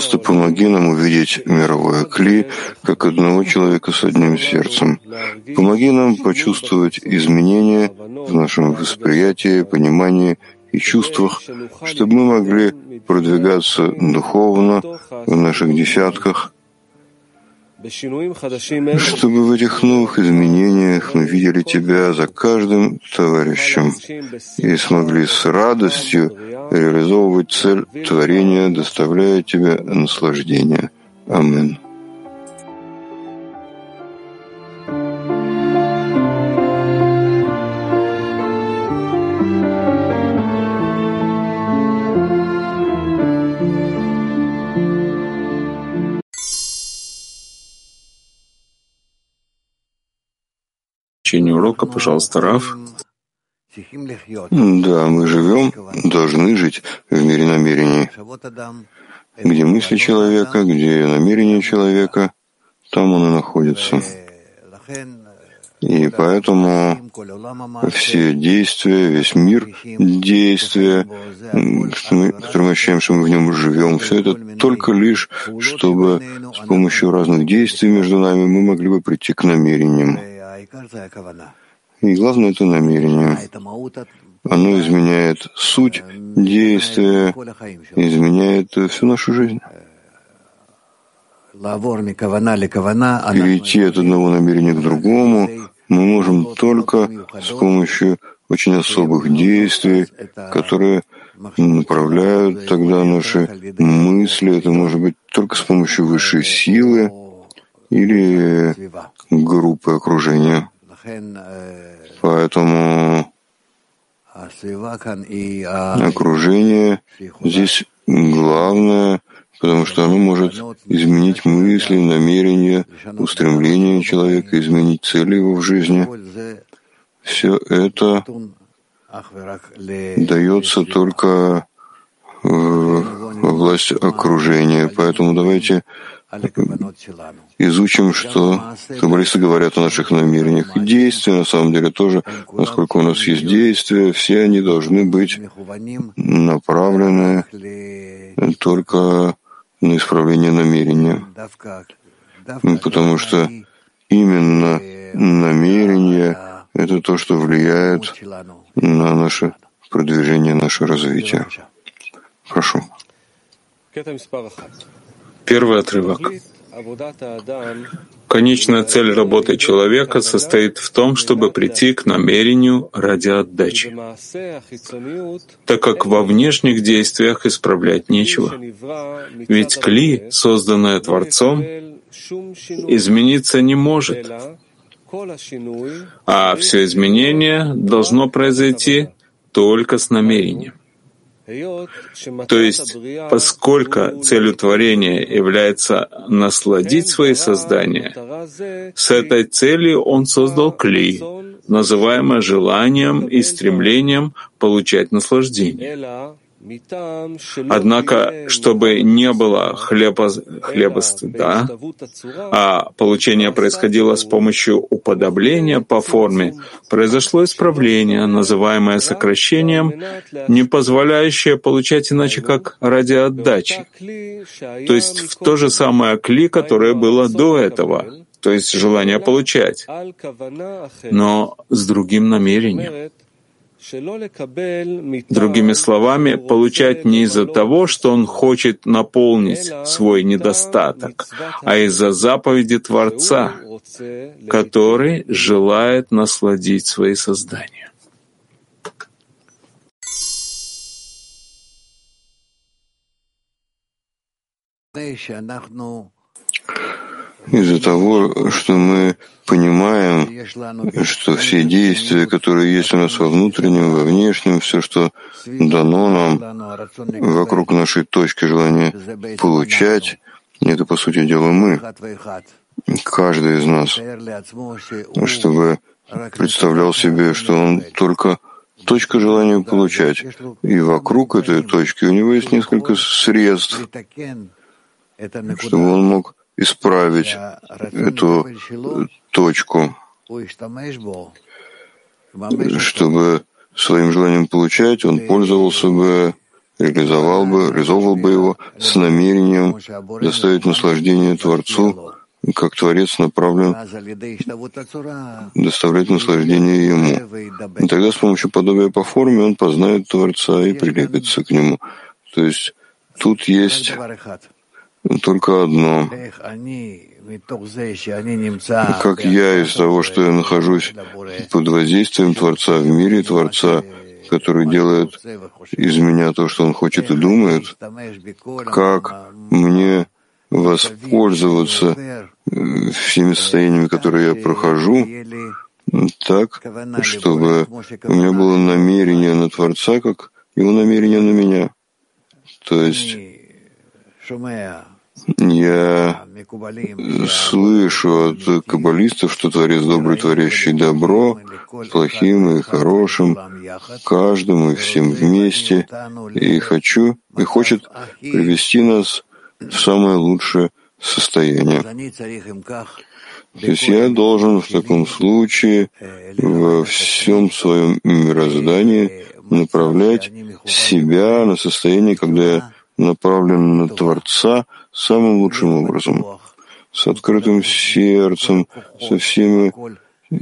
пожалуйста, помоги нам увидеть мировое кли как одного человека с одним сердцем. Помоги нам почувствовать изменения в нашем восприятии, понимании и чувствах, чтобы мы могли продвигаться духовно в наших десятках, чтобы в этих новых изменениях мы видели Тебя за каждым товарищем и смогли с радостью реализовывать цель творения, доставляя Тебе наслаждение. Аминь. течение урока. Пожалуйста, Раф. Да, мы живем, должны жить в мире намерений, где мысли человека, где намерения человека, там он и находится. И поэтому все действия, весь мир действия, которые мы ощущаем, что мы в нем живем, все это только лишь, чтобы с помощью разных действий между нами мы могли бы прийти к намерениям. И главное — это намерение. Оно изменяет суть действия, изменяет всю нашу жизнь. Перейти от одного намерения к другому мы можем только с помощью очень особых действий, которые направляют тогда наши мысли. Это может быть только с помощью высшей силы или группы окружения. Поэтому окружение здесь главное, потому что оно может изменить мысли, намерения, устремления человека, изменить цели его в жизни. Все это дается только во власть окружения. Поэтому давайте изучим, что каббалисты говорят о наших намерениях. И действия, на самом деле, тоже, насколько у нас есть действия, все они должны быть направлены только на исправление намерения. Потому что именно намерение — это то, что влияет на наше продвижение, наше развитие. Прошу. Первый отрывок. Конечная цель работы человека состоит в том, чтобы прийти к намерению ради отдачи, так как во внешних действиях исправлять нечего. Ведь кли, созданное Творцом, измениться не может, а все изменение должно произойти только с намерением. То есть, поскольку целью творения является насладить свои создания, с этой целью он создал клей, называемое желанием и стремлением получать наслаждение. Однако, чтобы не было хлеба, хлеба стыда, а получение происходило с помощью уподобления по форме, произошло исправление, называемое сокращением, не позволяющее получать иначе, как ради отдачи, то есть в то же самое кли, которое было до этого, то есть желание получать, но с другим намерением. Другими словами, получать не из-за того, что он хочет наполнить свой недостаток, а из-за заповеди Творца, который желает насладить свои создания. Из-за того, что мы понимаем, что все действия, которые есть у нас во внутреннем, во внешнем, все, что дано нам вокруг нашей точки желания получать, это, по сути дела, мы, каждый из нас, чтобы представлял себе, что он только точка желания получать. И вокруг этой точки у него есть несколько средств, чтобы он мог исправить эту точку, чтобы своим желанием получать, он пользовался бы, реализовал бы, реализовывал бы его с намерением доставить наслаждение Творцу, как Творец направлен доставлять наслаждение Ему. И тогда с помощью подобия по форме он познает Творца и прилепится к Нему. То есть тут есть только одно. Как я из того, что я нахожусь под воздействием Творца в мире Творца, который делает из меня то, что он хочет и думает, как мне воспользоваться э, всеми состояниями, которые я прохожу, так, чтобы у меня было намерение на Творца, как его намерение на меня. То есть я слышу от каббалистов, что Творец добрый, творящий добро, плохим и хорошим, каждому и всем вместе, и хочу, и хочет привести нас в самое лучшее состояние. То есть я должен в таком случае во всем своем мироздании направлять себя на состояние, когда я направлен на Творца самым лучшим образом, с открытым сердцем, со всеми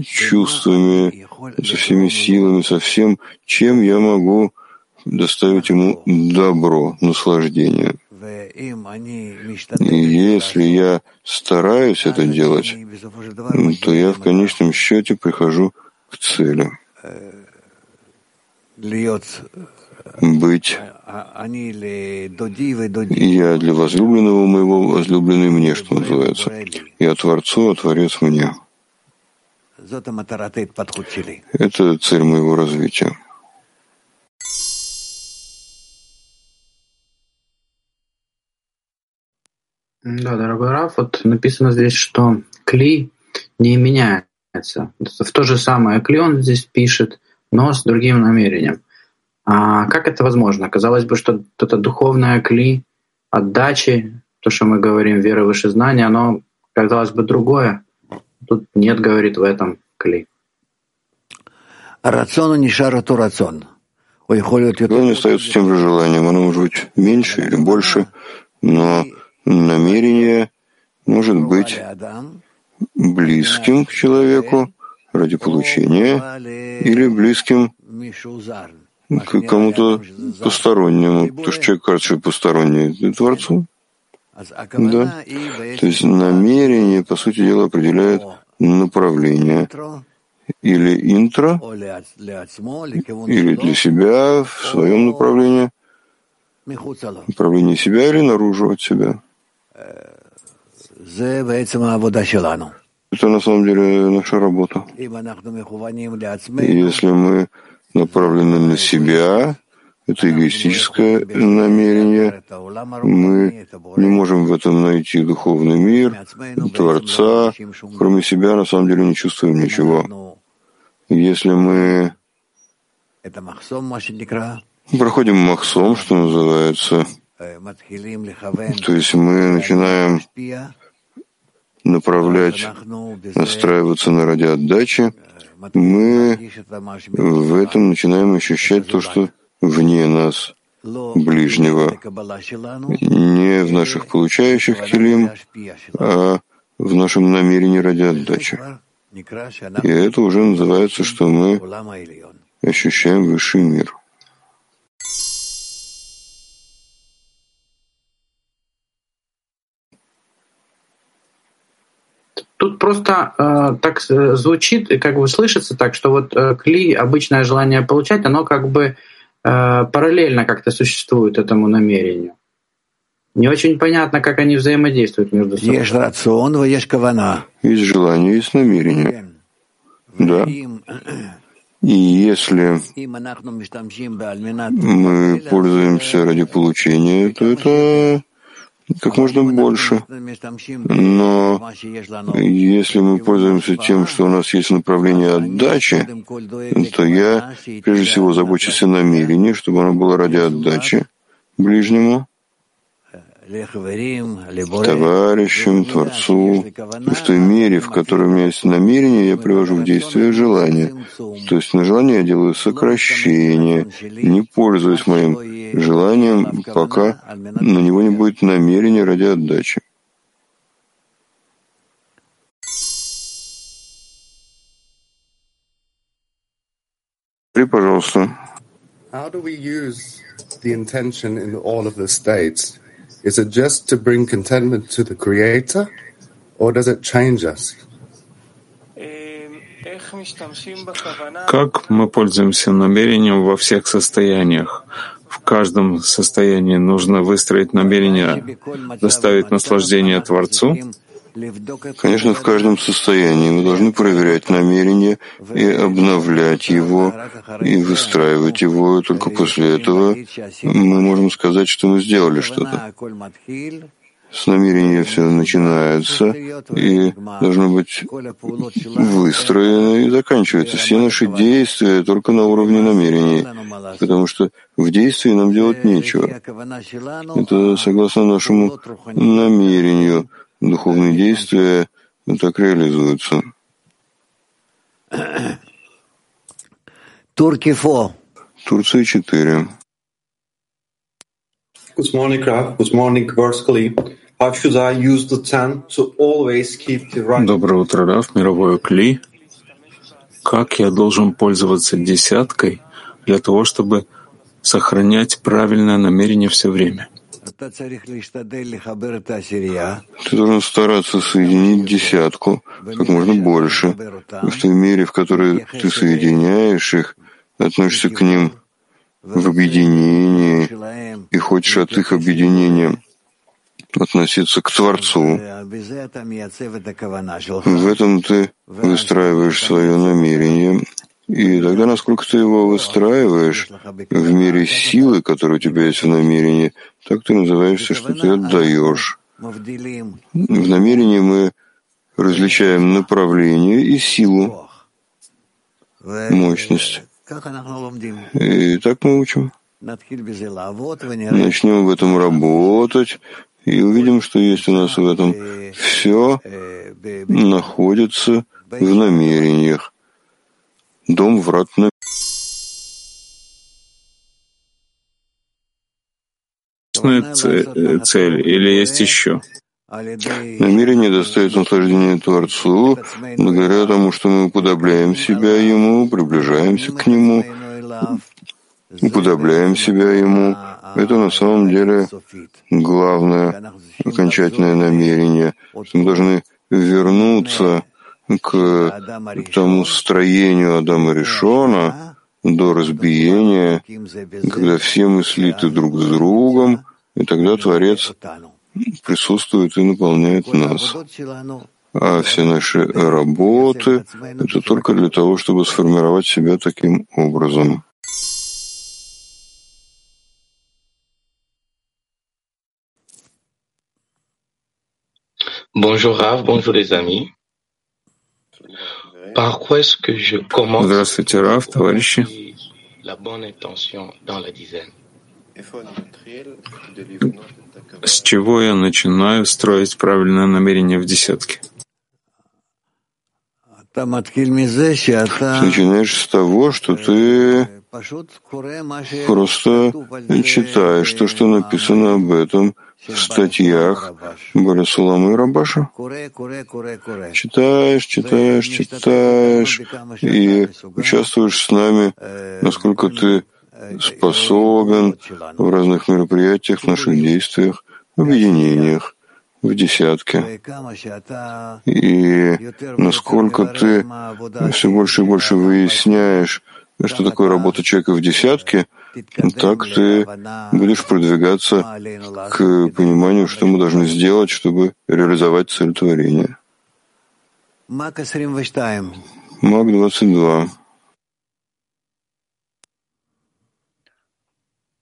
чувствами, со всеми силами, со всем, чем я могу доставить ему добро, наслаждение. И если я стараюсь это делать, то я в конечном счете прихожу к цели. Быть я для возлюбленного моего, возлюбленный мне, что называется. Я Творцу, а Творец мне. Это цель моего развития. Да, дорогой Раф, вот написано здесь, что кли не меняется. В то же самое кли он здесь пишет, но с другим намерением. А как это возможно? Казалось бы, что это духовное кли отдачи, то, что мы говорим, вера выше знания, оно, казалось бы, другое. Тут нет, говорит, в этом кли. Рацион не шароту рацион. Желание остается тем же желанием. Оно может быть меньше или больше, но намерение может быть близким к человеку ради получения или близким к кому-то постороннему. То, что человек кажется, что посторонний Творцу. Да. То есть намерение, по сути дела, определяет направление или интро, или для себя в своем направлении, направлении себя или наружу от себя. Это на самом деле наша работа. Если мы направлены на себя, это эгоистическое намерение. Мы не можем в этом найти духовный мир, Творца. Кроме себя, на самом деле, не чувствуем ничего. Если мы проходим махсом, что называется, то есть мы начинаем направлять, настраиваться на ради отдачи, мы в этом начинаем ощущать то, что вне нас, ближнего, не в наших получающих килим, а в нашем намерении ради отдачи. И это уже называется, что мы ощущаем высший мир. Тут просто э, так звучит, как бы слышится так, что вот э, кли, обычное желание получать, оно как бы э, параллельно как-то существует этому намерению. Не очень понятно, как они взаимодействуют между собой. Есть рацион, есть кавана. Есть желание, есть намерение. Да. И если мы пользуемся ради получения, то это как можно больше. Но если мы пользуемся тем, что у нас есть направление отдачи, то я прежде всего забочусь о намерении, чтобы оно было ради отдачи ближнему. Товарищам, Творцу. И в той мере, в которой у меня есть намерение, я привожу в действие желание. То есть на желание я делаю сокращение, не пользуюсь моим желанием, пока на него не будет намерения ради отдачи. При, пожалуйста. How do we use the intention in all of the states? Is it just to bring contentment to the Creator, or does it change us? Как мы пользуемся намерением во всех состояниях? В каждом состоянии нужно выстроить намерение доставить наслаждение Творцу, Конечно, в каждом состоянии мы должны проверять намерение и обновлять его, и выстраивать его. Только после этого мы можем сказать, что мы сделали что-то. С намерения все начинается и должно быть выстроено и заканчивается. Все наши действия только на уровне намерений, потому что в действии нам делать нечего. Это согласно нашему намерению духовные действия так реализуются. Турция 4. Good morning, Graf. Good morning, Verskali. How should I use the ten to always keep the right? Доброе утро, Раф, мировое Кли. Как я должен пользоваться десяткой для того, чтобы сохранять правильное намерение все время? Ты должен стараться соединить десятку как можно больше. В той мере, в которой ты соединяешь их, относишься к ним в объединении и хочешь от их объединения относиться к Творцу. В этом ты выстраиваешь свое намерение, и тогда, насколько ты его выстраиваешь в мере силы, которая у тебя есть в намерении, так ты называешься, что ты отдаешь. В намерении мы различаем направление и силу, мощность. И так мы учим. Начнем в этом работать и увидим, что есть у нас в этом. Все находится в намерениях. Дом врат на цель или есть еще? Намерение доставить наслаждение Творцу благодаря тому, что мы уподобляем себя Ему, приближаемся к Нему, уподобляем себя Ему. Это на самом деле главное окончательное намерение. Мы должны вернуться к тому строению Адама Решона до разбиения, когда все мы слиты друг с другом, и тогда Творец присутствует и наполняет нас. А все наши работы — это только для того, чтобы сформировать себя таким образом. Bonjour Rav, bonjour les amis. Здравствуйте, Раф, товарищи. С чего я начинаю строить правильное намерение в десятке? Ты начинаешь с того, что ты просто читаешь то, что написано об этом в статьях Барасулама и Рабаша. Читаешь, читаешь, читаешь и участвуешь с нами, насколько ты способен в разных мероприятиях, в наших действиях, объединениях, в десятке. И насколько ты все больше и больше выясняешь, что такое работа человека в десятке, так ты будешь продвигаться к пониманию, что мы должны сделать, чтобы реализовать цель творения. Маг 22.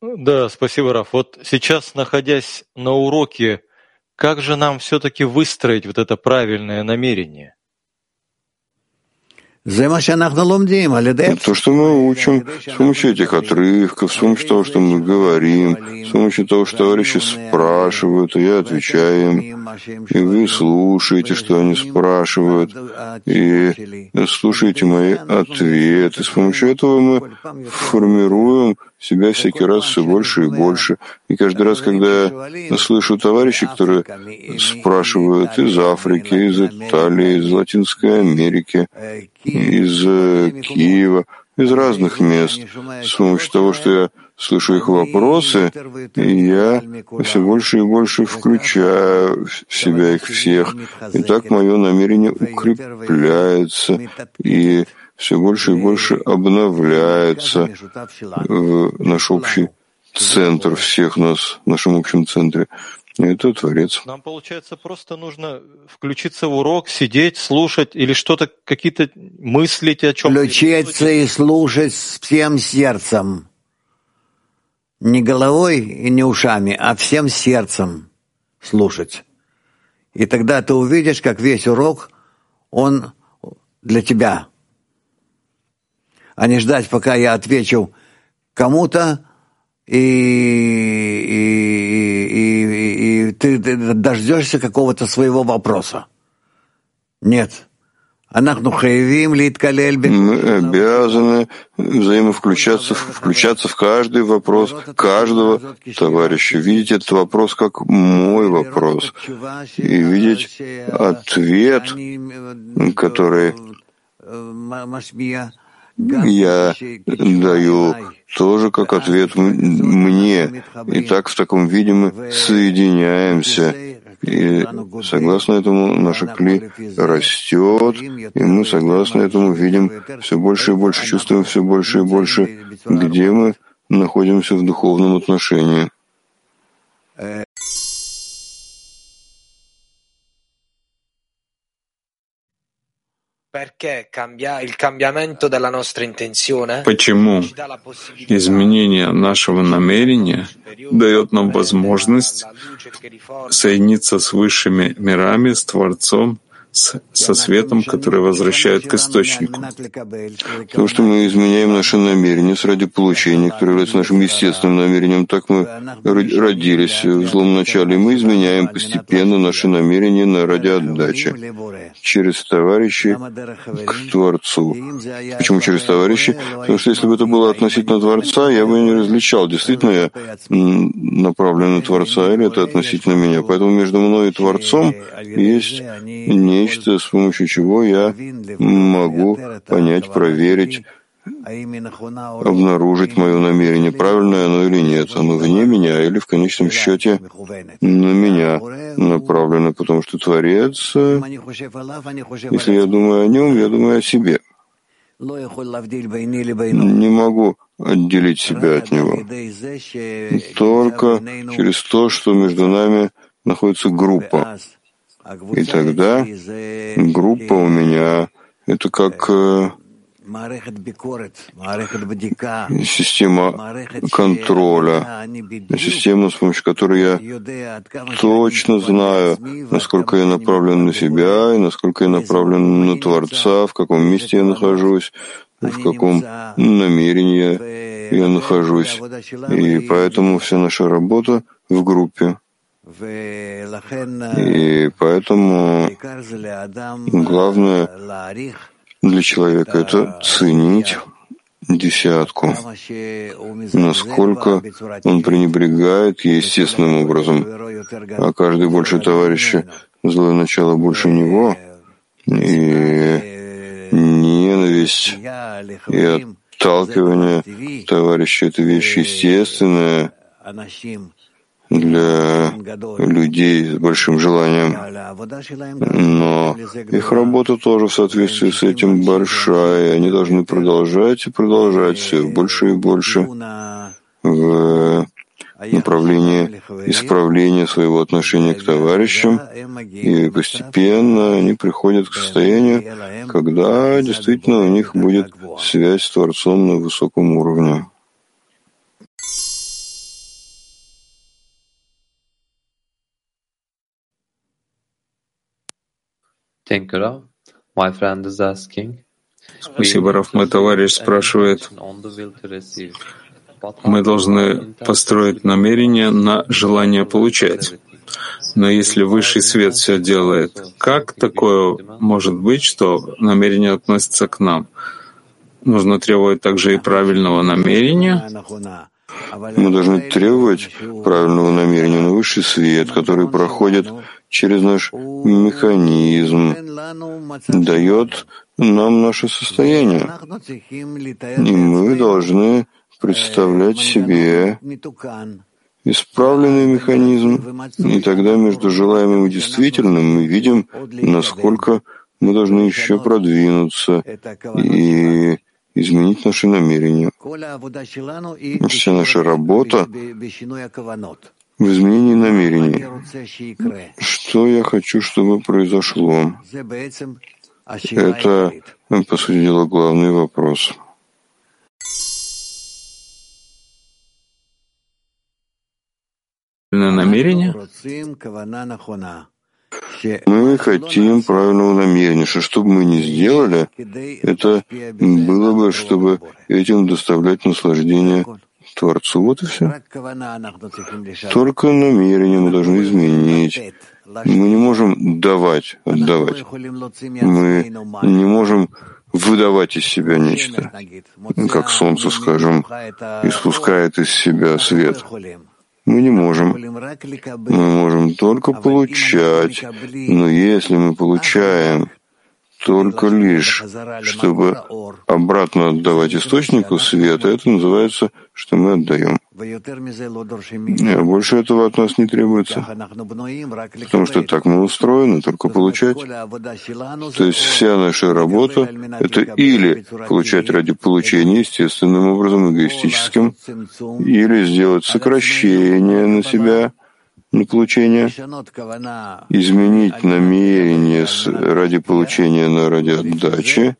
Да, спасибо, Раф. Вот сейчас, находясь на уроке, как же нам все-таки выстроить вот это правильное намерение? То, что мы учим с помощью этих отрывков, с помощью того, что мы говорим, с помощью того, что товарищи спрашивают, и я отвечаю им, и вы слушаете, что они спрашивают, и слушаете мои ответы. С помощью этого мы формируем себя всякий раз все больше и больше. И каждый раз, когда я слышу товарищей, которые спрашивают из Африки, из Италии, из Латинской Америки, из э, Киева, из разных мест, с помощью того, что я слышу их вопросы, и я все больше и больше включаю в себя их всех. И так мое намерение укрепляется, и все больше и больше обновляется в наш общий центр всех нас, в нашем общем центре. И это Творец. Нам, получается, просто нужно включиться в урок, сидеть, слушать или что-то, какие-то мыслить о чем-то. Включиться и слушать всем сердцем. Не головой и не ушами, а всем сердцем слушать. И тогда ты увидишь, как весь урок, он для тебя а не ждать, пока я отвечу кому-то, и, и, и, и ты дождешься какого-то своего вопроса. Нет. Мы обязаны взаимовключаться, включаться в каждый вопрос каждого товарища, видеть этот вопрос как мой вопрос, и видеть ответ, который я даю тоже как ответ мне. И так в таком виде мы соединяемся. И согласно этому наша кли растет, и мы согласно этому видим все больше и больше, чувствуем все больше и больше, где мы находимся в духовном отношении. Почему изменение нашего намерения дает нам возможность соединиться с высшими мирами, с Творцом, со светом, который возвращает к источнику. Потому что мы изменяем наши намерения ради получения, которое является нашим естественным намерением. Так мы родились в злом начале, и мы изменяем постепенно наши намерения на ради отдачи через товарищей к Творцу. Почему через товарищей? Потому что если бы это было относительно Творца, я бы не различал, действительно я направлен на Творца или это относительно меня. Поэтому между мной и Творцом есть не нечто, с помощью чего я могу понять, проверить, обнаружить мое намерение, правильное оно или нет, оно вне меня или в конечном счете на меня направлено, потому что Творец, если я думаю о нем, я думаю о себе. Не могу отделить себя от него. Только через то, что между нами находится группа. И тогда группа у меня — это как э, система контроля, система, с помощью которой я точно знаю, насколько я направлен на себя и насколько я направлен на Творца, в каком месте я нахожусь, в каком намерении я нахожусь. И поэтому вся наша работа в группе. И поэтому главное для человека — это ценить десятку, насколько он пренебрегает естественным образом, а каждый больше товарища злое начало больше него, и ненависть и отталкивание товарища — это вещь естественная, для людей с большим желанием. Но их работа тоже в соответствии с этим большая, и они должны продолжать и продолжать все больше и больше в направлении исправления своего отношения к товарищам, и постепенно они приходят к состоянию, когда действительно у них будет связь с Творцом на высоком уровне. Thank you, My friend is asking, Спасибо, Раф. Мой товарищ спрашивает, мы должны построить намерение на желание получать. Но если высший свет все делает, как такое может быть, что намерение относится к нам? Нужно требовать также и правильного намерения. Мы должны требовать правильного намерения на высший свет, который проходит через наш механизм, дает нам наше состояние. И мы должны представлять себе исправленный механизм, и тогда между желаемым и действительным мы видим, насколько мы должны еще продвинуться и изменить наши намерения. Вся наша работа в изменении намерений. Что я хочу, чтобы произошло? Это, по сути дела, главный вопрос. намерение? Мы хотим правильного намерения, что что бы мы ни сделали, это было бы, чтобы этим доставлять наслаждение Творцу. Вот и все. Только намерение мы должны изменить. Мы не можем давать, отдавать. Мы не можем выдавать из себя нечто, как солнце, скажем, испускает из себя свет. Мы не можем. Мы можем только получать. Но если мы получаем только лишь, чтобы обратно отдавать источнику света, это называется, что мы отдаем. Больше этого от нас не требуется, потому что так мы устроены, только получать. То есть вся наша работа — это или получать ради получения естественным образом, эгоистическим, или сделать сокращение на себя — на получение, изменить намерение с, ради получения на ради отдачи,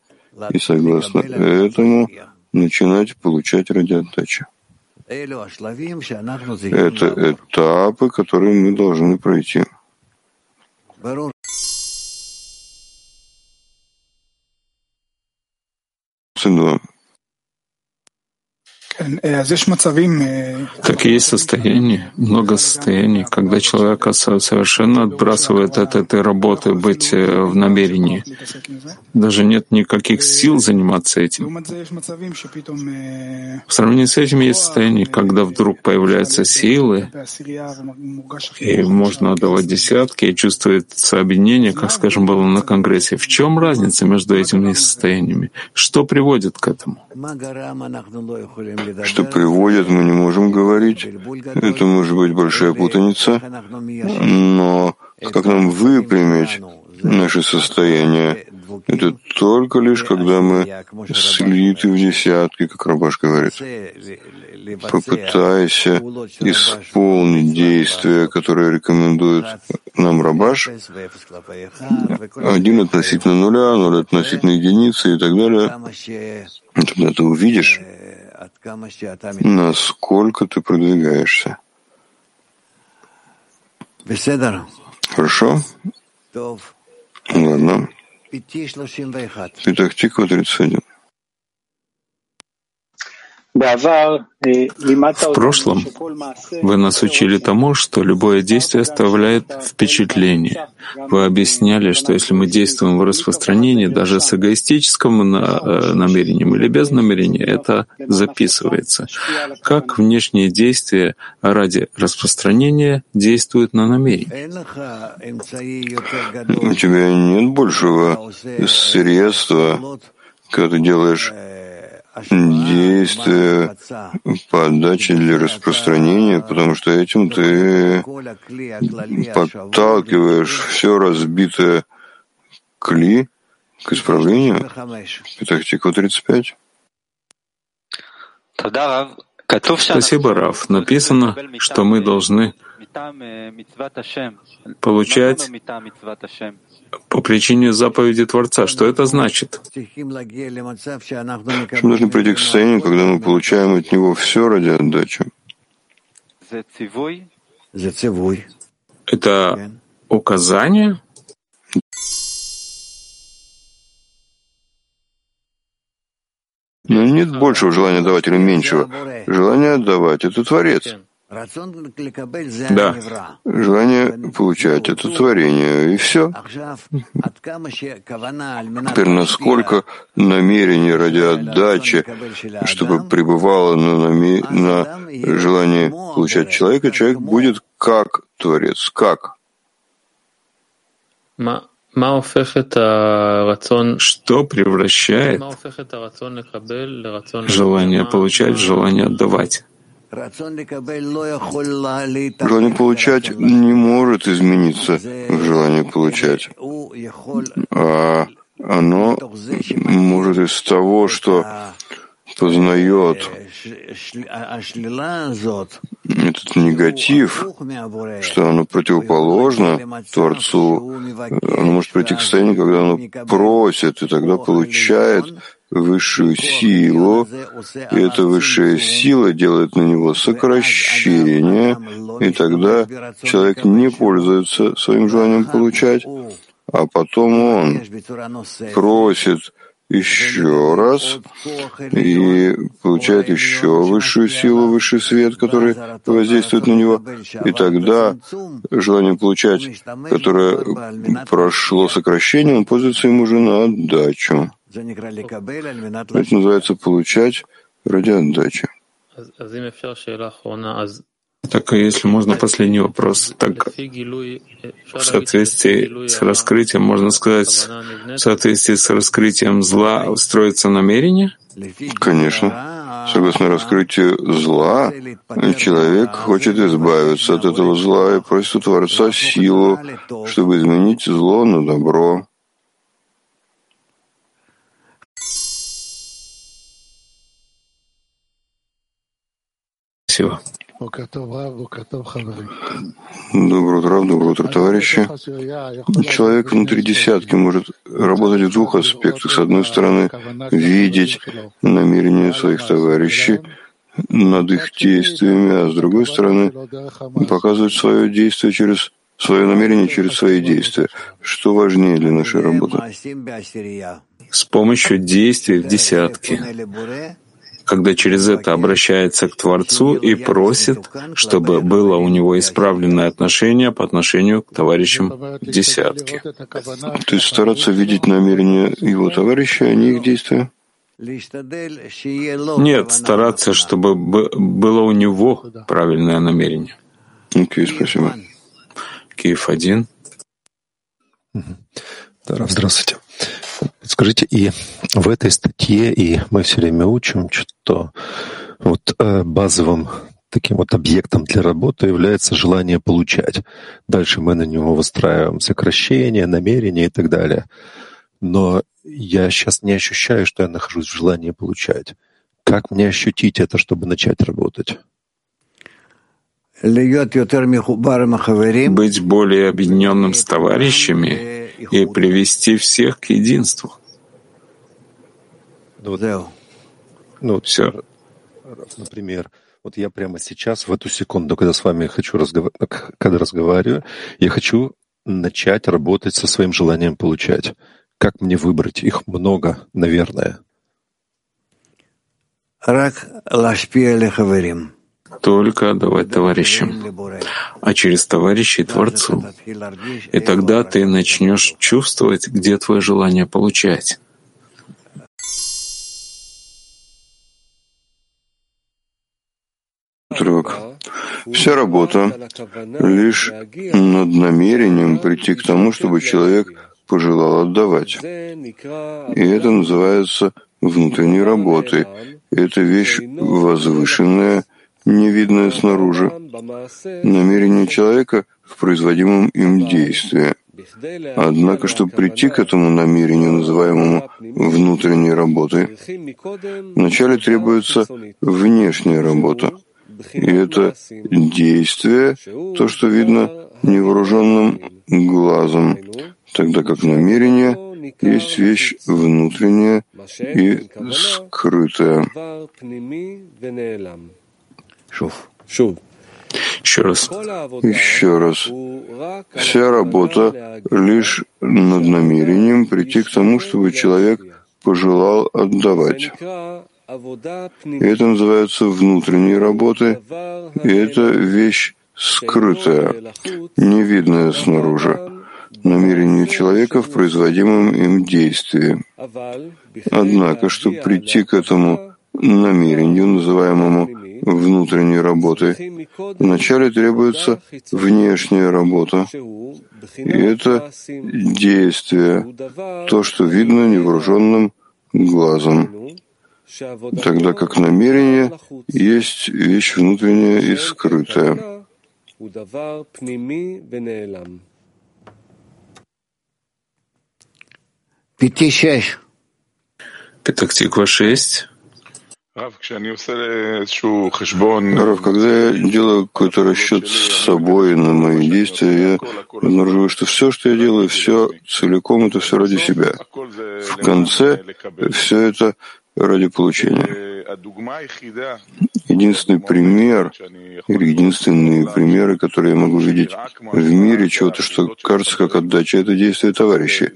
и согласно этому начинать получать ради отдачи. Это этапы, которые мы должны пройти. Два. Так есть состояние, много состояний, когда человек совершенно отбрасывает от этой работы быть э, в намерении. Даже нет никаких сил заниматься этим. В сравнении с этим есть состояние, когда вдруг появляются силы, и можно отдавать десятки, и чувствуется объединение, как, скажем, было на Конгрессе. В чем разница между этими состояниями? Что приводит к этому? Что приводит, мы не можем говорить. Это может быть большая путаница. Но как нам выпрямить наше состояние? Это только лишь, когда мы слиты в десятки, как Рабаш говорит. Попытайся исполнить действия, которые рекомендует нам Рабаш. Один относительно нуля, ноль относительно единицы и так далее. Тогда ты увидишь, насколько ты продвигаешься. Хорошо? Ладно. Петах Тиква 31. В прошлом вы нас учили тому, что любое действие оставляет впечатление. Вы объясняли, что если мы действуем в распространении, даже с эгоистическим э, намерением или без намерения, это записывается. Как внешние действия ради распространения действуют на намерение? У тебя нет большего средства, когда ты делаешь действия подачи для распространения, потому что этим ты подталкиваешь все разбитое кли к исправлению. Петахтиква 35. Спасибо, Раф. Написано, что мы должны получать по причине заповеди Творца. Что это значит? Мы должны прийти к состоянию, когда мы получаем от него все ради отдачи. Это указание? Но нет большего желания давать или меньшего. Желание отдавать — это Творец. Да. Желание получать — это творение, и все. Теперь насколько намерение ради отдачи, чтобы пребывало на, наме... на желание получать человека, человек будет как Творец, как. Что превращает желание получать в желание отдавать? Желание получать не может измениться в желание получать, а оно может из того, что познает этот негатив, что оно противоположно Творцу, оно может прийти к состоянию, когда оно просит, и тогда получает высшую силу, и эта высшая сила делает на него сокращение, и тогда человек не пользуется своим желанием получать, а потом он просит еще раз и получает еще высшую силу, высший свет, который воздействует на него. И тогда желание получать, которое прошло сокращение, он пользуется им уже на отдачу. Это называется получать ради отдачи. Так, а если можно, последний вопрос. Так, в соответствии с раскрытием, можно сказать, в соответствии с раскрытием зла строится намерение? Конечно. Согласно раскрытию зла, человек хочет избавиться от этого зла и просит у Творца силу, чтобы изменить зло на добро. Спасибо. Доброе утро, доброе утро, товарищи. Человек внутри десятки может работать в двух аспектах. С одной стороны, видеть намерения своих товарищей над их действиями, а с другой стороны, показывать свое действие через свое намерение через свои действия. Что важнее для нашей работы? С помощью действий в десятке когда через это обращается к Творцу и просит, чтобы было у него исправленное отношение по отношению к товарищам десятки. То есть стараться видеть намерения его товарища, а не их действия? Нет, стараться, чтобы было у него правильное намерение. Окей, okay, спасибо. Киев один. Здравствуйте. Скажите, и в этой статье, и мы все время учим, что вот э, базовым таким вот объектом для работы является желание получать. Дальше мы на него выстраиваем сокращение, намерение и так далее. Но я сейчас не ощущаю, что я нахожусь в желании получать. Как мне ощутить это, чтобы начать работать? Быть более объединенным с товарищами и привести всех к единству. Ну, ну все. Например, вот я прямо сейчас, в эту секунду, когда с вами хочу разговаривать, когда разговариваю, я хочу начать работать со своим желанием получать. Как мне выбрать? Их много, наверное. Рак только давать товарищам, а через товарищей Творцу. И тогда ты начнешь чувствовать, где твое желание получать. Отрывок. Вся работа лишь над намерением прийти к тому, чтобы человек пожелал отдавать. И это называется внутренней работой. Это вещь возвышенная, невидное снаружи, намерение человека в производимом им действии. Однако, чтобы прийти к этому намерению, называемому внутренней работой, вначале требуется внешняя работа. И это действие, то, что видно невооруженным глазом, тогда как намерение есть вещь внутренняя и скрытая. Еще раз. Еще раз. Вся работа лишь над намерением прийти к тому, чтобы человек пожелал отдавать. И это называется внутренней работой, и это вещь скрытая, невидная снаружи, намерение человека в производимом им действии. Однако, чтобы прийти к этому намерению, называемому внутренней работой, вначале требуется внешняя работа, и это действие, то, что видно невооруженным глазом, тогда как намерение есть вещь внутренняя и скрытая. Пятак Тиква 6. Рав, когда я делаю какой-то расчет с собой на мои действия, я обнаруживаю, что все, что я делаю, все целиком, это все ради себя. В конце все это ради получения. Единственный пример или единственные примеры, которые я могу видеть в мире чего-то, что кажется как отдача, это действие товарищей.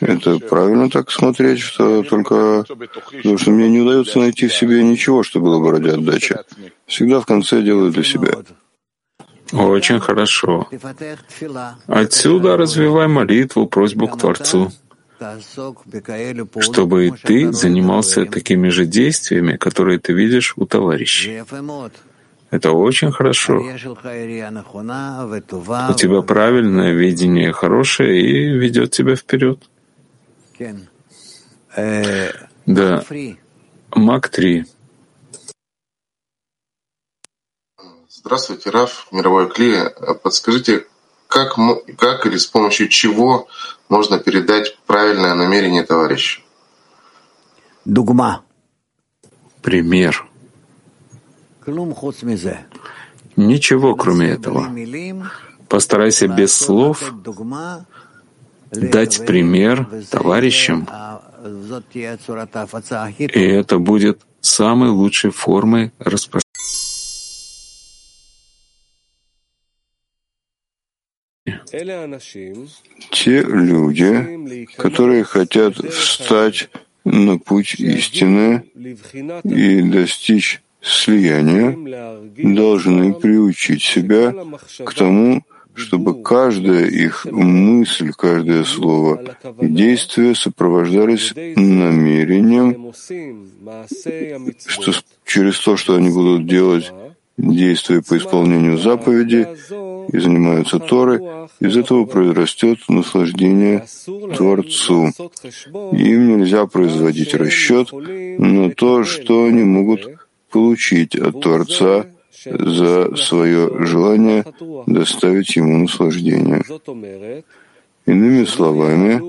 Это правильно так смотреть, что только потому что мне не удается найти в себе ничего, что было бы ради отдачи. Всегда в конце делаю для себя. Очень хорошо. Отсюда развивай молитву, просьбу к Творцу чтобы ты занимался такими же действиями, которые ты видишь у товарищей. Это очень хорошо. У тебя правильное видение, хорошее, и ведет тебя вперед. Да. Мак 3. Здравствуйте, Раф, мировой Кли. Подскажите, как, как или с помощью чего можно передать правильное намерение товарища? Дугма. Пример. Ничего, кроме этого. Постарайся без слов дать пример товарищам, и это будет самой лучшей формой распространения. Те люди, которые хотят встать на путь истины и достичь слияния, должны приучить себя к тому, чтобы каждая их мысль, каждое слово и действие сопровождались намерением, что через то, что они будут делать, действуя по исполнению заповеди и занимаются Торой, из этого произрастет наслаждение Творцу. Им нельзя производить расчет на то, что они могут получить от Творца за свое желание доставить ему наслаждение. Иными словами,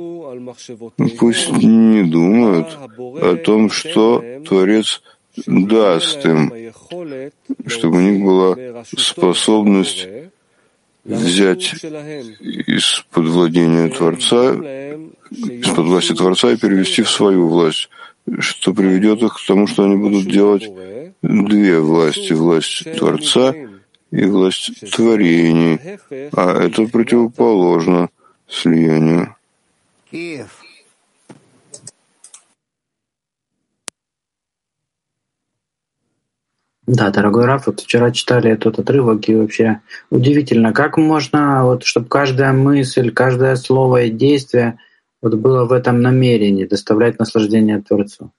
пусть не думают о том, что Творец даст им, чтобы у них была способность взять из-под владения Творца, из-под власти Творца и перевести в свою власть, что приведет их к тому, что они будут делать две власти, власть Творца и власть творений, а это противоположно слиянию. Да, дорогой Раф, вот вчера читали этот отрывок, и вообще удивительно, как можно, вот, чтобы каждая мысль, каждое слово и действие вот было в этом намерении доставлять наслаждение Творцу.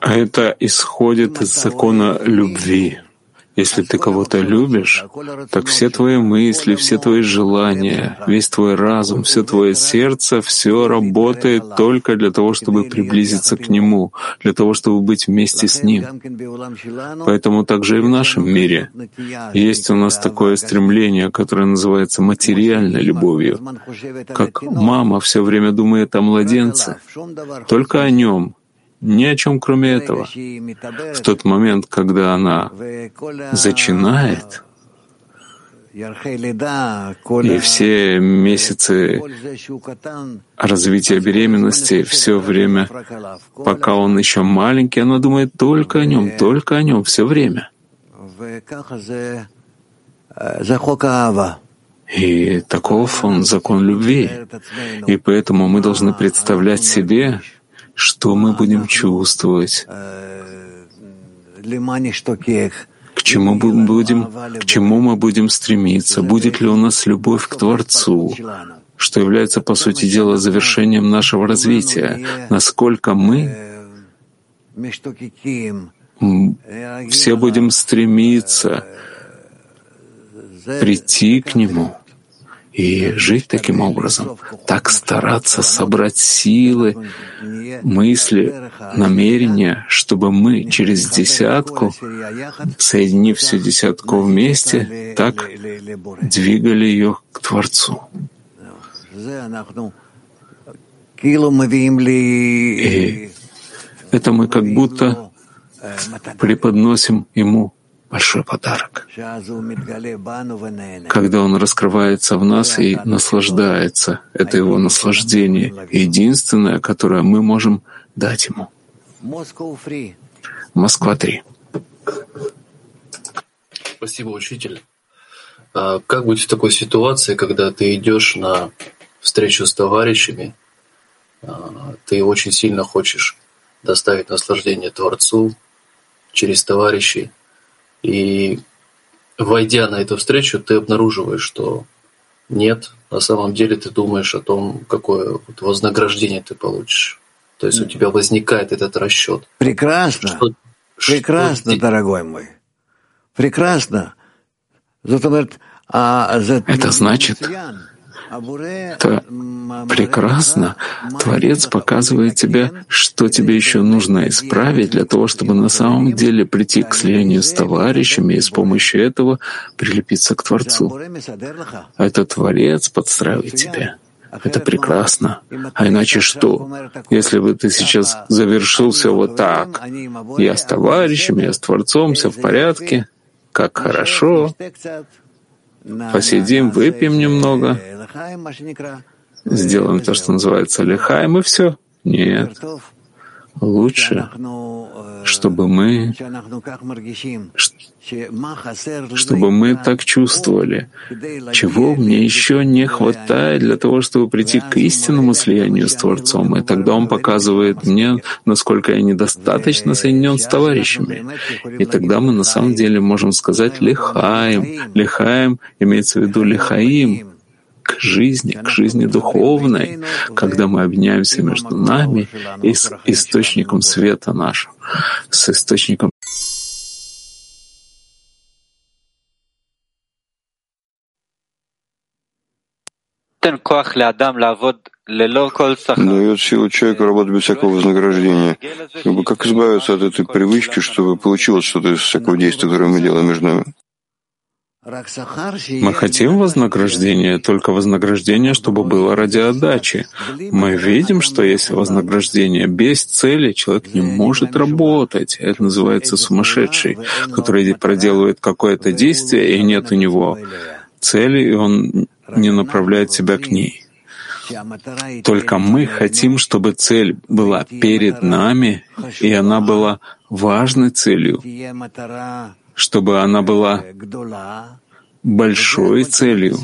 Это исходит из закона любви. Если ты кого-то любишь, так все твои мысли, все твои желания, весь твой разум, все твое сердце, все работает только для того, чтобы приблизиться к Нему, для того, чтобы быть вместе с Ним. Поэтому также и в нашем мире есть у нас такое стремление, которое называется материальной любовью. Как мама все время думает о младенце, только о нем, ни о чем кроме этого. В тот момент, когда она зачинает, и все месяцы развития беременности, все время, пока он еще маленький, она думает только о нем, только о нем, все время. И таков он закон любви. И поэтому мы должны представлять себе, что мы будем чувствовать, к чему мы будем, к чему мы будем стремиться, будет ли у нас любовь к Творцу, что является, по сути дела, завершением нашего развития, насколько мы все будем стремиться прийти к Нему и жить таким образом, так стараться собрать силы, мысли, намерения, чтобы мы через десятку, соединив всю десятку вместе, так двигали ее к Творцу. И это мы как будто преподносим ему большой подарок, когда он раскрывается в нас и наслаждается. Это его наслаждение, единственное, которое мы можем дать ему. Москва 3. Спасибо, учитель. А как быть в такой ситуации, когда ты идешь на встречу с товарищами, а, ты очень сильно хочешь доставить наслаждение Творцу через товарищей, и войдя на эту встречу, ты обнаруживаешь, что нет, на самом деле ты думаешь о том, какое вот вознаграждение ты получишь. То есть у тебя возникает этот расчет. Прекрасно. Что, Прекрасно, что... дорогой мой. Прекрасно. А это значит, это прекрасно. Творец показывает тебе, что тебе еще нужно исправить для того, чтобы на самом деле прийти к слиянию с товарищами и с помощью этого прилепиться к Творцу. Это Творец подстраивает тебя. Это прекрасно. А иначе что? Если бы ты сейчас завершил все вот так, я с товарищами, я с Творцом, все в порядке, как хорошо, посидим, выпьем немного, сделаем то, что называется лихаем, и все. Нет. Лучше, чтобы мы, чтобы мы так чувствовали, чего мне еще не хватает для того, чтобы прийти к истинному слиянию с Творцом. И тогда Он показывает мне, насколько я недостаточно соединен с товарищами. И тогда мы на самом деле можем сказать «лихаем». «Лихаем» имеется в виду «лихаим», к жизни, к жизни духовной, когда мы объединяемся между нами и с источником света нашим, с источником дает силу человеку работать без всякого вознаграждения. Как, бы, как избавиться от этой привычки, чтобы получилось что-то из всякого действия, которое мы делаем между нами? Мы хотим вознаграждения, только вознаграждение, чтобы было ради отдачи. Мы видим, что есть вознаграждение. Без цели человек не может работать. Это называется сумасшедший, который проделывает какое-то действие, и нет у него цели, и он не направляет себя к ней. Только мы хотим, чтобы цель была перед нами, и она была важной целью, чтобы она была большой целью.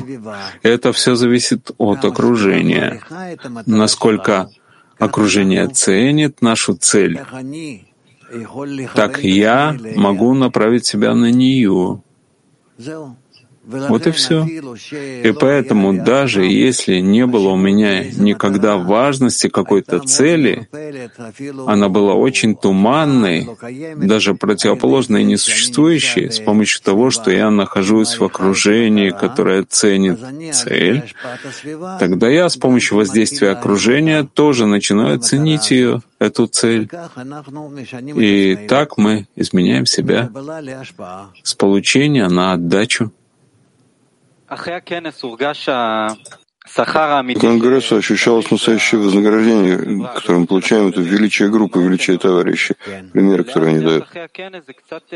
Это все зависит от окружения. Насколько окружение ценит нашу цель, так я могу направить себя на нее. Вот и все. И поэтому даже если не было у меня никогда важности какой-то цели, она была очень туманной, даже противоположной и несуществующей, с помощью того, что я нахожусь в окружении, которое ценит цель, тогда я с помощью воздействия окружения тоже начинаю ценить ее, эту цель. И так мы изменяем себя с получения на отдачу. Конгрессу ощущалось настоящее вознаграждение, которое мы получаем, это величие группы, величие товарищей, примеры, которые они дают.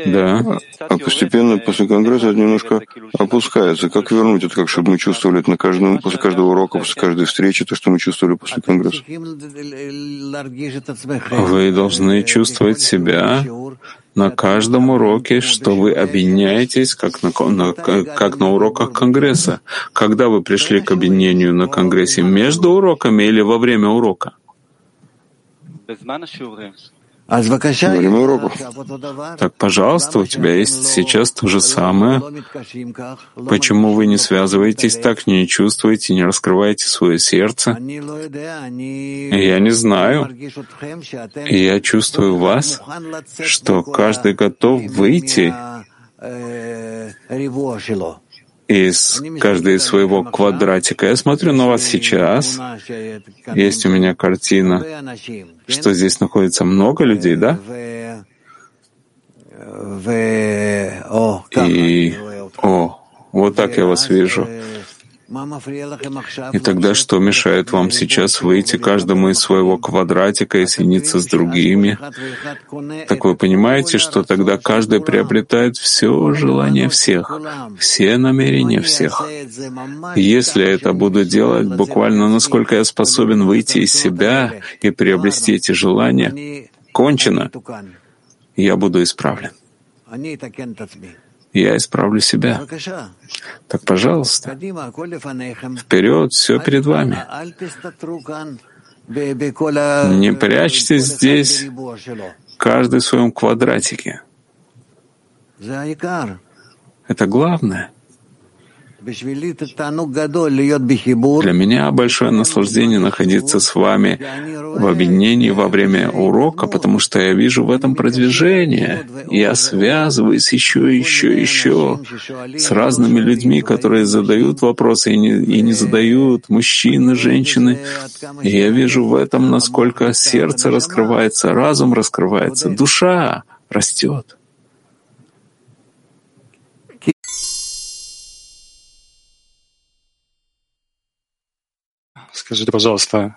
Да. А постепенно после Конгресса это немножко опускается. Как вернуть это, как чтобы мы чувствовали это на каждом, после каждого урока, после каждой встречи, то, что мы чувствовали после Конгресса? Вы должны чувствовать себя на каждом уроке, что вы объединяетесь, как на, на, как на уроках Конгресса. Когда вы пришли к объединению на Конгрессе? Между уроками или во время урока? Время уроков. Так, пожалуйста, у тебя есть сейчас то же самое. Почему вы не связываетесь так, не чувствуете, не раскрываете свое сердце? Я не знаю. Я чувствую вас, что каждый готов выйти из каждой своего квадратика. Я смотрю на вас сейчас. Есть у меня картина, что здесь находится много людей, да? И, о, вот так я вас вижу. И тогда что мешает вам сейчас выйти каждому из своего квадратика и соединиться с другими? Так вы понимаете, что тогда каждый приобретает все желание всех, все намерения всех. если это буду делать буквально насколько я способен выйти из себя и приобрести эти желания, кончено, я буду исправлен я исправлю себя. Так, пожалуйста, вперед, все перед вами. Не прячьтесь здесь, каждый в своем квадратике. Это главное. Для меня большое наслаждение находиться с вами в объединении во время урока, потому что я вижу в этом продвижение. Я связываюсь еще, еще, еще с разными людьми, которые задают вопросы и не, и не задают, мужчины, женщины. И я вижу в этом, насколько сердце раскрывается, разум раскрывается, душа растет. Скажите, пожалуйста,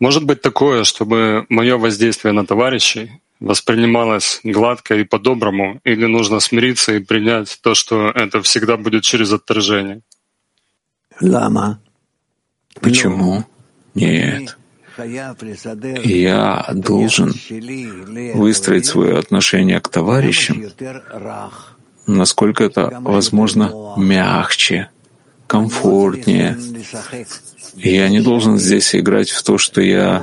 может быть такое, чтобы мое воздействие на товарищей воспринималось гладко и по-доброму, или нужно смириться и принять то, что это всегда будет через отторжение? Лама. Почему? Нет. Я должен выстроить свое отношение к товарищам, насколько это возможно, мягче, комфортнее, я не должен здесь играть в то, что я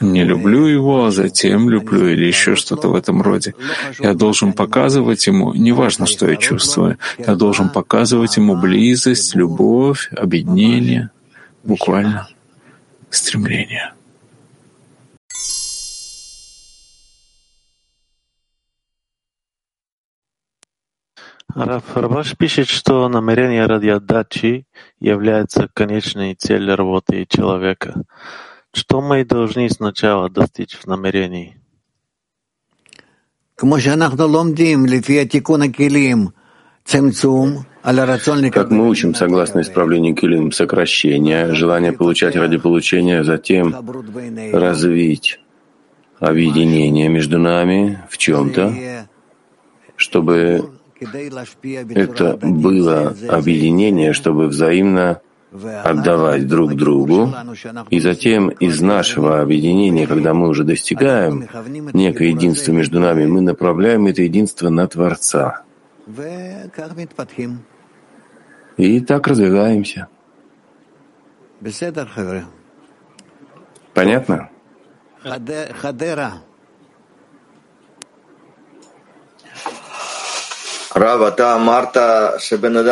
не люблю его, а затем люблю или еще что-то в этом роде. Я должен показывать ему, неважно, что я чувствую, я должен показывать ему близость, любовь, объединение, буквально стремление. Раф Рабаш пишет, что намерение ради отдачи является конечной целью работы человека. Что мы должны сначала достичь в намерении? Как мы учим, согласно исправлению килим, сокращение, желание получать ради получения, затем развить объединение между нами в чем-то, чтобы это было объединение, чтобы взаимно отдавать друг другу, и затем из нашего объединения, когда мы уже достигаем некое единство между нами, мы направляем это единство на Творца. И так развиваемся. Понятно?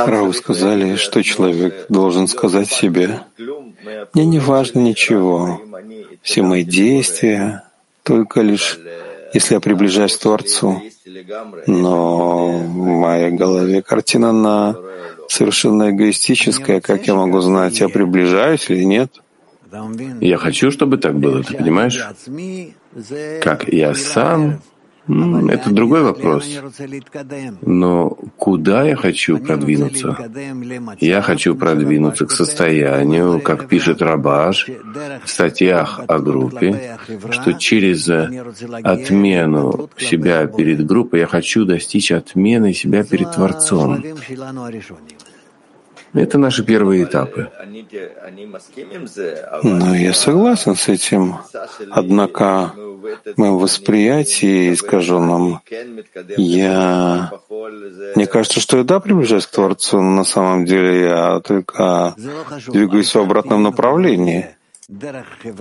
Раву сказали, что человек должен сказать себе, «Мне не важно ничего, все мои действия, только лишь если я приближаюсь к Творцу». Но в моей голове картина на совершенно эгоистическая. Как я могу знать, я приближаюсь или нет? Я хочу, чтобы так было, ты понимаешь? Как я сам это другой вопрос. Но куда я хочу продвинуться? Я хочу продвинуться к состоянию, как пишет Рабаш в статьях о группе, что через отмену себя перед группой я хочу достичь отмены себя перед Творцом. Это наши первые этапы. Ну, я согласен с этим. Однако в моем восприятии искаженном я... Мне кажется, что я да, приближаюсь к Творцу, но на самом деле я только двигаюсь в обратном направлении.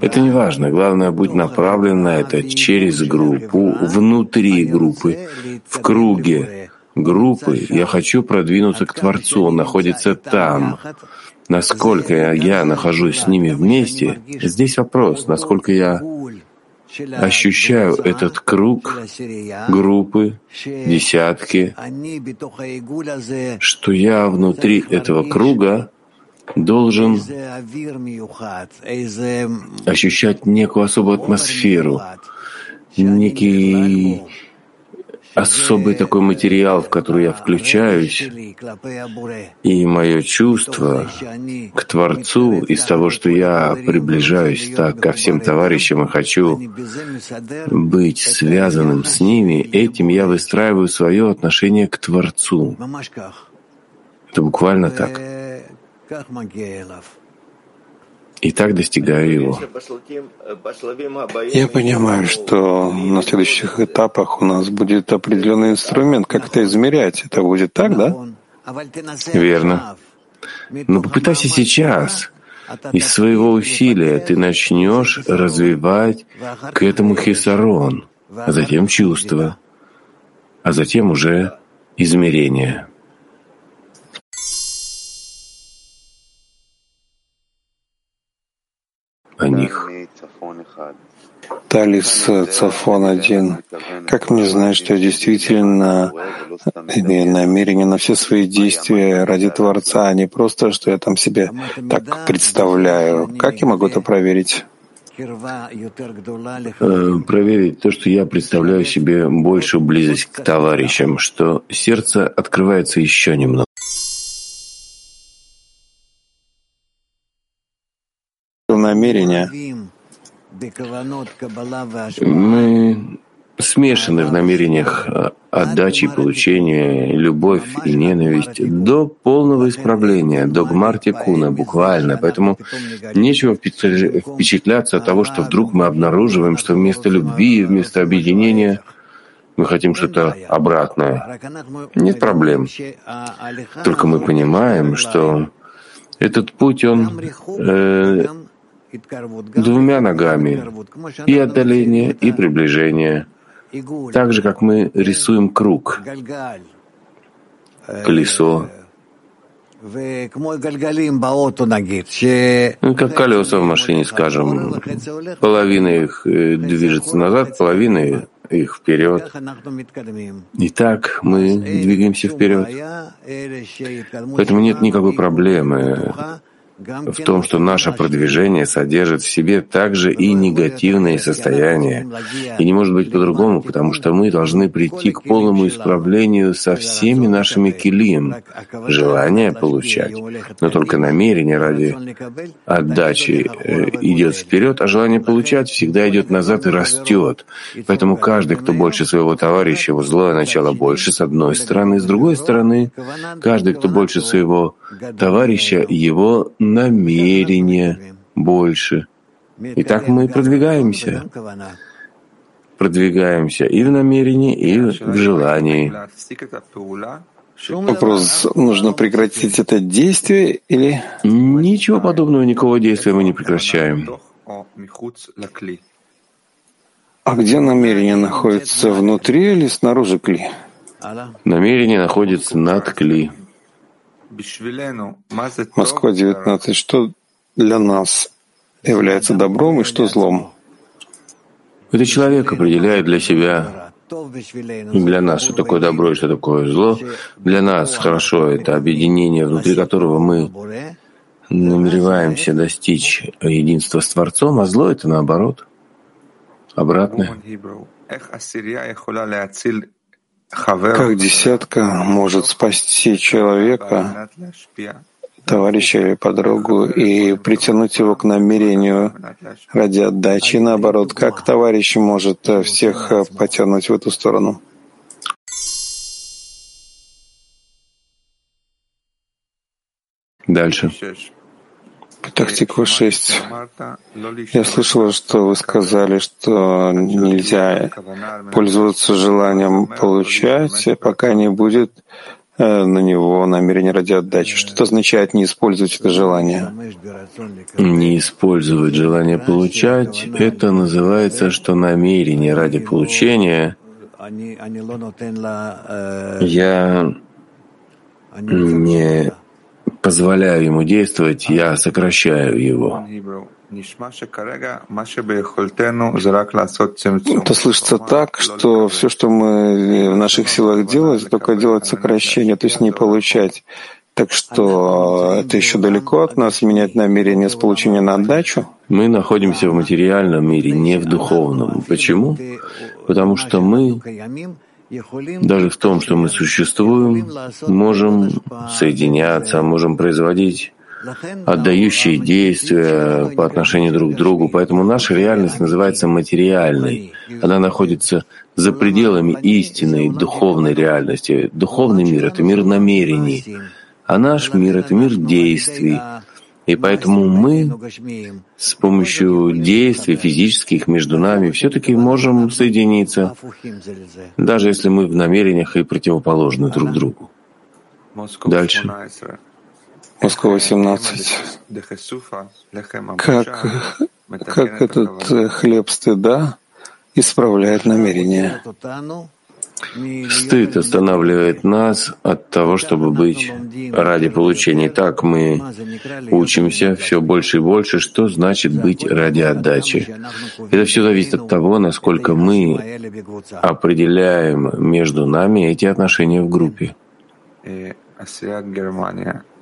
Это не важно. Главное, быть направлен на это через группу, внутри группы, в круге группы. Я хочу продвинуться к Творцу. Он находится там. Насколько я нахожусь с ними вместе, здесь вопрос, насколько я ощущаю этот круг группы, десятки, что я внутри этого круга должен ощущать некую особую атмосферу, некий особый такой материал, в который я включаюсь, и мое чувство к Творцу из того, что я приближаюсь так ко всем товарищам и хочу быть связанным с ними, этим я выстраиваю свое отношение к Творцу. Это буквально так и так достигаю его. Я понимаю, что на следующих этапах у нас будет определенный инструмент, как это измерять. Это будет так, да? Верно. Но попытайся сейчас. Из своего усилия ты начнешь развивать к этому хисарон, а затем чувство, а затем уже измерение. Талис Цафон один. Как мне знать, что я действительно имею намерение на все свои действия ради Творца, а не просто, что я там себе так представляю? Как я могу это проверить? Э, проверить то, что я представляю себе большую близость к товарищам, что сердце открывается еще немного. намерения. Мы смешаны в намерениях отдачи и получения, любовь и ненависть до полного исправления, до гмартикуна, буквально. Поэтому нечего впечатляться от того, что вдруг мы обнаруживаем, что вместо любви, вместо объединения мы хотим что-то обратное. Нет проблем. Только мы понимаем, что этот путь, он э, двумя ногами. и отдаление, и приближение, так же, как мы рисуем круг, колесо, ну, как колеса в машине, скажем, половина их э, движется назад, половина их вперед. И так мы двигаемся вперед. Поэтому нет никакой проблемы в том, что наше продвижение содержит в себе также и негативные состояния. И не может быть по-другому, потому что мы должны прийти к полному исправлению со всеми нашими килием, желание получать. Но только намерение ради отдачи э, идет вперед, а желание получать всегда идет назад и растет. Поэтому каждый, кто больше своего товарища, его злое начало больше, с одной стороны, с другой стороны, каждый, кто больше своего товарища, его намерение больше. И так мы продвигаемся. Продвигаемся и в намерении, и в желании. Вопрос, нужно прекратить это действие или... Ничего подобного, никакого действия мы не прекращаем. А где намерение находится, внутри или снаружи кли? Намерение находится над кли. Москва, 19. Что для нас является добром и что злом? Это человек определяет для себя для нас, что такое добро и что такое зло. Для нас хорошо это объединение, внутри которого мы намереваемся достичь единства с Творцом, а зло — это наоборот, обратное. Как десятка может спасти человека, товарища или подругу, и притянуть его к намерению ради отдачи, наоборот, как товарищ может всех потянуть в эту сторону? Дальше. Тактика 6. Я слышала, что вы сказали, что нельзя пользоваться желанием получать, пока не будет э, на него намерение ради отдачи. Что это означает не использовать это желание? Не использовать желание получать — это называется, что намерение ради получения я не позволяю ему действовать, я сокращаю его. Это слышится так, что все, что мы в наших силах делать, только делать сокращение, то есть не получать. Так что это еще далеко от нас менять намерение с получения на отдачу? Мы находимся в материальном мире, не в духовном. Почему? Потому что мы даже в том, что мы существуем, можем соединяться, можем производить отдающие действия по отношению друг к другу. Поэтому наша реальность называется материальной. Она находится за пределами истинной духовной реальности. Духовный мир — это мир намерений, а наш мир — это мир действий. И поэтому мы с помощью действий физических между нами все-таки можем соединиться, даже если мы в намерениях и противоположны друг другу. Дальше. Москва 18. Как, как этот э, хлеб стыда исправляет намерение? Стыд останавливает нас от того, чтобы быть ради получения. Так мы учимся все больше и больше, что значит быть ради отдачи. Это все зависит от того, насколько мы определяем между нами эти отношения в группе.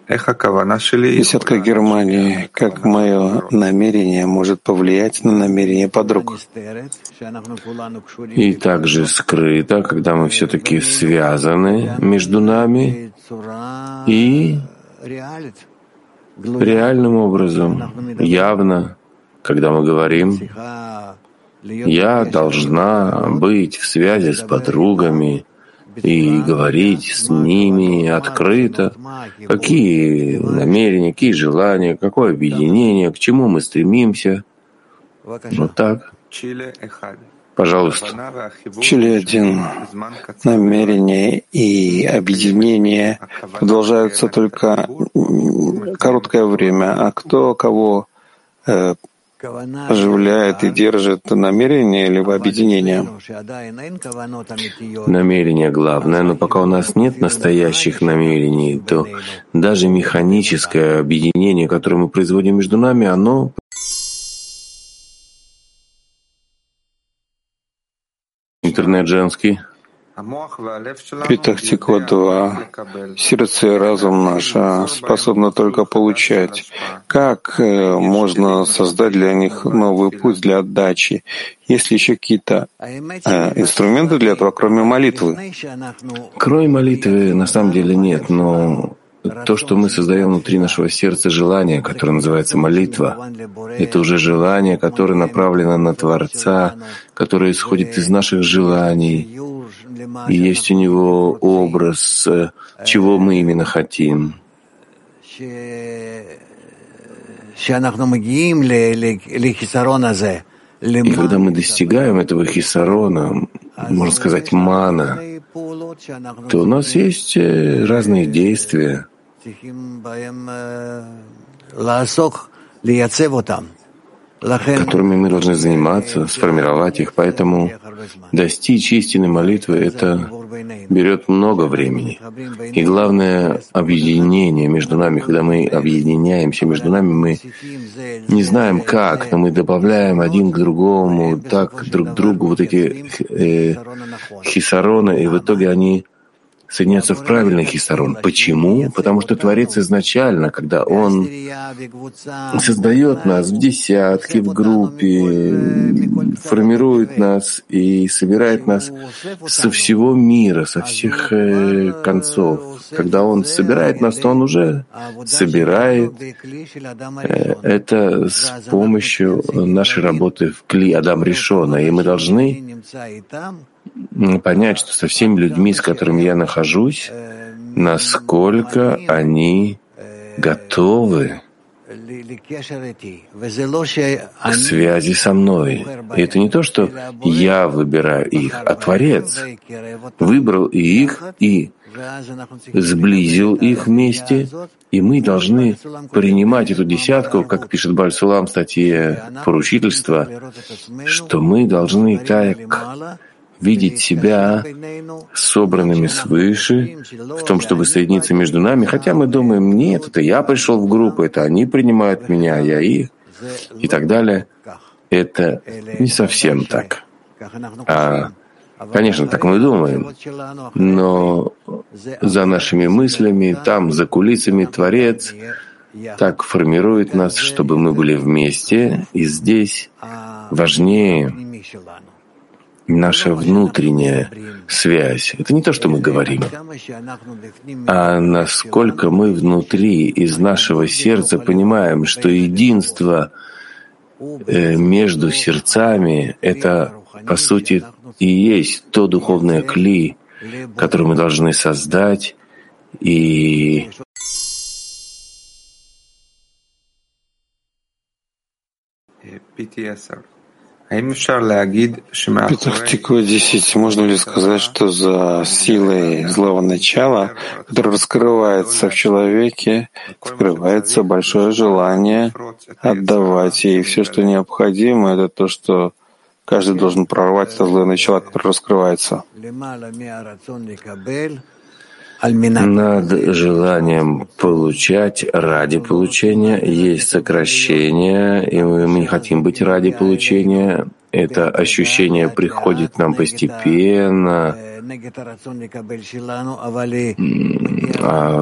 Десятка Германии, как мое намерение может повлиять на намерение подруг. И также скрыто, когда мы все-таки связаны между нами и реальным образом, явно, когда мы говорим, я должна быть в связи с подругами, и говорить с ними открыто, какие намерения, какие желания, какое объединение, к чему мы стремимся. Вот так. Пожалуйста. Чили один. Намерения и объединения продолжаются только короткое время, а кто кого э, оживляет и держит намерение либо объединение? Намерение главное, но пока у нас нет настоящих намерений, то даже механическое объединение, которое мы производим между нами, оно интернет женский. Питахтиква 2. Сердце и разум наше способны только получать. Как э, можно создать для них новый путь для отдачи? Есть ли еще какие-то э, инструменты для этого, кроме молитвы? Кроме молитвы на самом деле нет, но то, что мы создаем внутри нашего сердца желание, которое называется молитва, это уже желание, которое направлено на Творца, которое исходит из наших желаний, и есть у него образ, э, чего мы именно хотим. И когда мы достигаем этого хисарона, можно сказать, мана, то у нас есть э, разные действия, которыми мы должны заниматься, сформировать их. Поэтому достичь истинной молитвы — это берет много времени. И главное — объединение между нами. Когда мы объединяемся между нами, мы не знаем как, но мы добавляем один к другому, так друг к другу вот эти э, хисароны, и в итоге они соединяться в правильный хисарон. Почему? Потому что Творец изначально, когда Он создает нас в десятке, в группе, формирует нас и собирает нас со всего мира, со всех э, концов. Когда Он собирает нас, то Он уже собирает э, это с помощью нашей работы в Кли Адам Решона. И мы должны понять, что со всеми людьми, с которыми я нахожусь, насколько они готовы к связи со мной. И это не то, что я выбираю их, а Творец выбрал их и сблизил их вместе, и мы должны принимать эту десятку, как пишет Бальсулам в статье «Поручительство», что мы должны так видеть себя собранными свыше, в том, чтобы соединиться между нами, хотя мы думаем, нет, это я пришел в группу, это они принимают меня, я их, и так далее. Это не совсем так. А, конечно, так мы думаем, но за нашими мыслями, там, за кулисами Творец так формирует нас, чтобы мы были вместе, и здесь важнее наша внутренняя связь. Это не то, что мы говорим, а насколько мы внутри из нашего сердца понимаем, что единство э, между сердцами — это, по сути, и есть то духовное кли, которое мы должны создать и PTSR. Петах Тиква 10. Можно ли сказать, что за силой злого начала, которое раскрывается в человеке, скрывается большое желание отдавать, и все, что необходимо, это то, что каждый должен прорвать это злое начало, которое раскрывается. Над желанием получать ради получения есть сокращение, и мы не хотим быть ради получения. Это ощущение приходит к нам постепенно,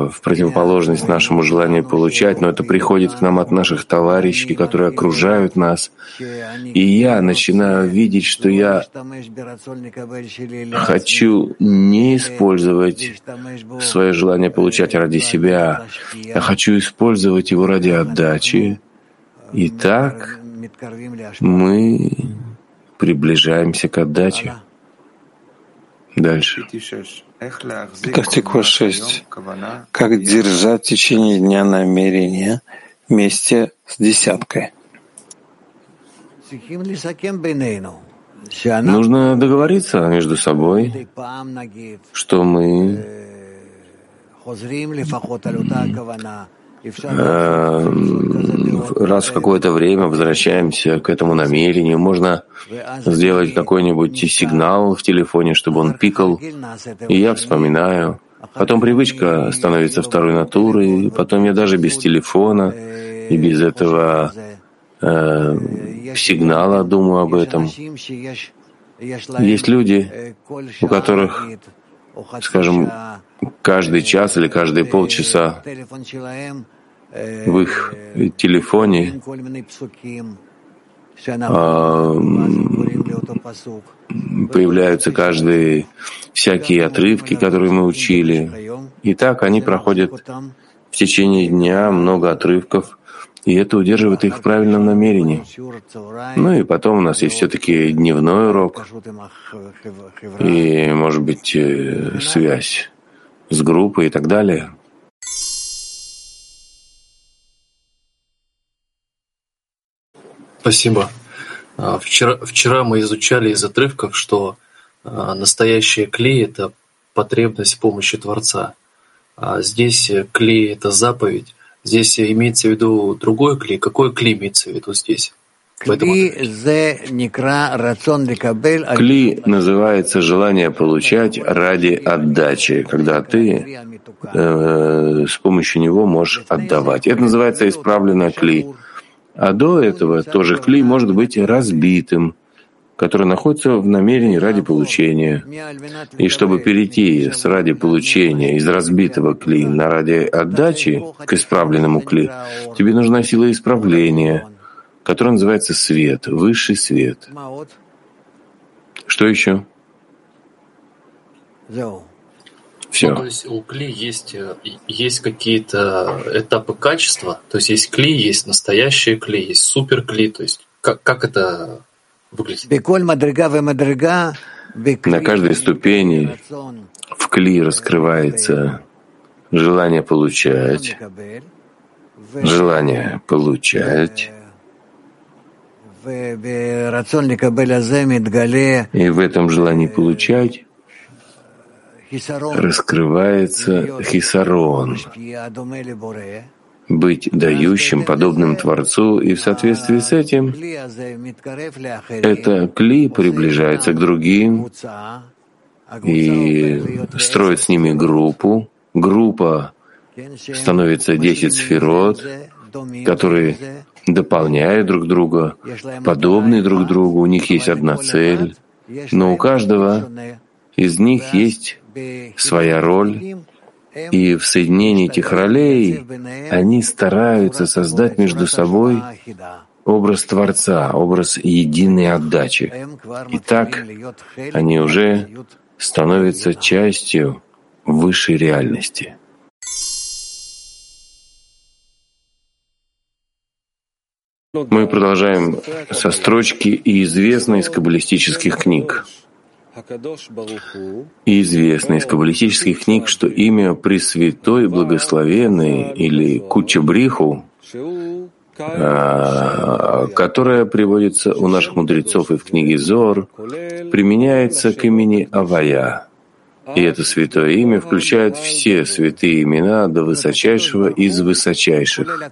в противоположность нашему желанию получать, но это приходит к нам от наших товарищей, которые окружают нас. И я начинаю видеть, что я хочу не использовать свое желание получать ради себя, я хочу использовать его ради отдачи. И так мы приближаемся к отдаче. Дальше. Петахтиква 6. Как держать в течение дня намерение вместе с десяткой? Нужно договориться между собой, что мы раз в какое-то время возвращаемся к этому намерению. Можно сделать какой-нибудь сигнал в телефоне, чтобы он пикал, и я вспоминаю. Потом привычка становится второй натурой, потом я даже без телефона и без этого э, сигнала думаю об этом. Есть люди, у которых, скажем, каждый час или каждые полчаса в их телефоне а, появляются каждые всякие отрывки, которые мы учили. И так они проходят в течение дня много отрывков, и это удерживает их в правильном намерении. Ну и потом у нас есть все-таки дневной урок и, может быть, э, связь с группой и так далее. Спасибо. А, вчера, вчера мы изучали из отрывков, что а, настоящая клей — это потребность помощи Творца. А здесь клей — это заповедь. Здесь имеется в виду другой клей. Какой клей имеется в виду здесь? Кли называется желание получать ради отдачи, когда ты э, с помощью него можешь отдавать. Это называется исправленное кли. А до этого тоже кли может быть разбитым, который находится в намерении ради получения. И чтобы перейти с ради получения из разбитого кли на ради отдачи к исправленному кли, тебе нужна сила исправления — который называется свет, высший свет. Что еще? Все. Ну, то есть у кли есть, э, есть какие-то этапы качества, то есть есть кли, есть настоящие кли, есть супер кли, то есть как, как это выглядит? На каждой ступени в кли раскрывается желание получать, желание получать, и в этом желании получать раскрывается хисарон, быть дающим, подобным Творцу, и в соответствии с этим. Это кли приближается к другим и строит с ними группу. Группа становится 10 сферот, которые дополняют друг друга, подобны друг другу, у них есть одна цель, но у каждого из них есть своя роль, и в соединении этих ролей они стараются создать между собой образ Творца, образ единой отдачи. И так они уже становятся частью высшей реальности. Мы продолжаем со строчки и известной из каббалистических книг. Известно из каббалистических книг, что имя Пресвятой Благословенный или Кучабриху, а, которое приводится у наших мудрецов и в книге Зор, применяется к имени Авая. И это святое имя включает все святые имена до высочайшего из высочайших.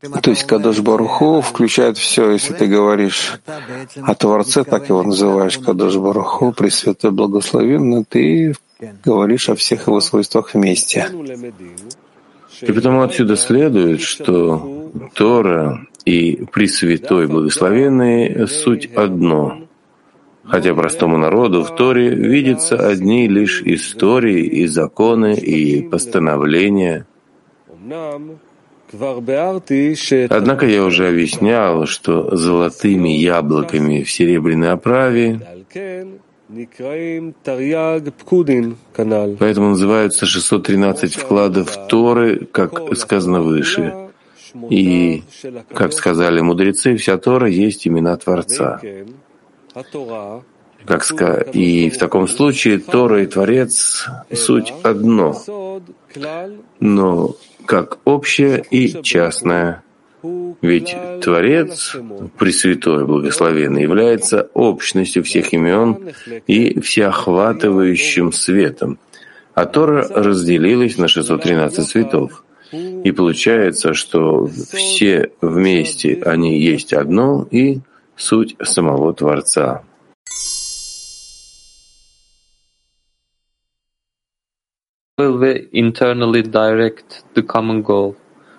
То есть Кадош Баруху включает все, если ты говоришь о Творце, так его называешь Кадош Баруху, Пресвятой Благословенный, ты говоришь о всех его свойствах вместе. И потому отсюда следует, что Тора и Пресвятой Благословенный — суть одно. Хотя простому народу в Торе видятся одни лишь истории и законы и постановления. Однако я уже объяснял, что золотыми яблоками в серебряной оправе Поэтому называются 613 вкладов Торы, как сказано выше. И, как сказали мудрецы, вся Тора есть имена Творца. Как ска... И в таком случае Тора и Творец — суть одно, но как общее и частное. Ведь Творец, Пресвятой Благословенный, является общностью всех имен и всеохватывающим светом, а Тора разделилась на 613 цветов. И получается, что все вместе они есть одно и суть самого Творца. Will we internally direct the common goal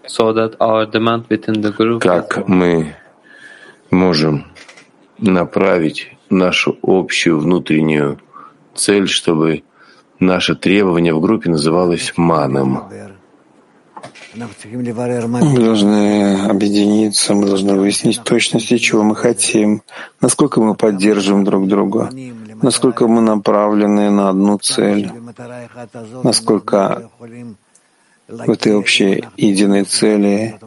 so that our demand within the group Как мы можем направить нашу общую внутреннюю цель, чтобы наше требование в группе называлось маном? Мы должны объединиться, мы должны выяснить точности, чего мы хотим, насколько мы поддерживаем друг друга, насколько мы направлены на одну цель, насколько в этой общей единой цели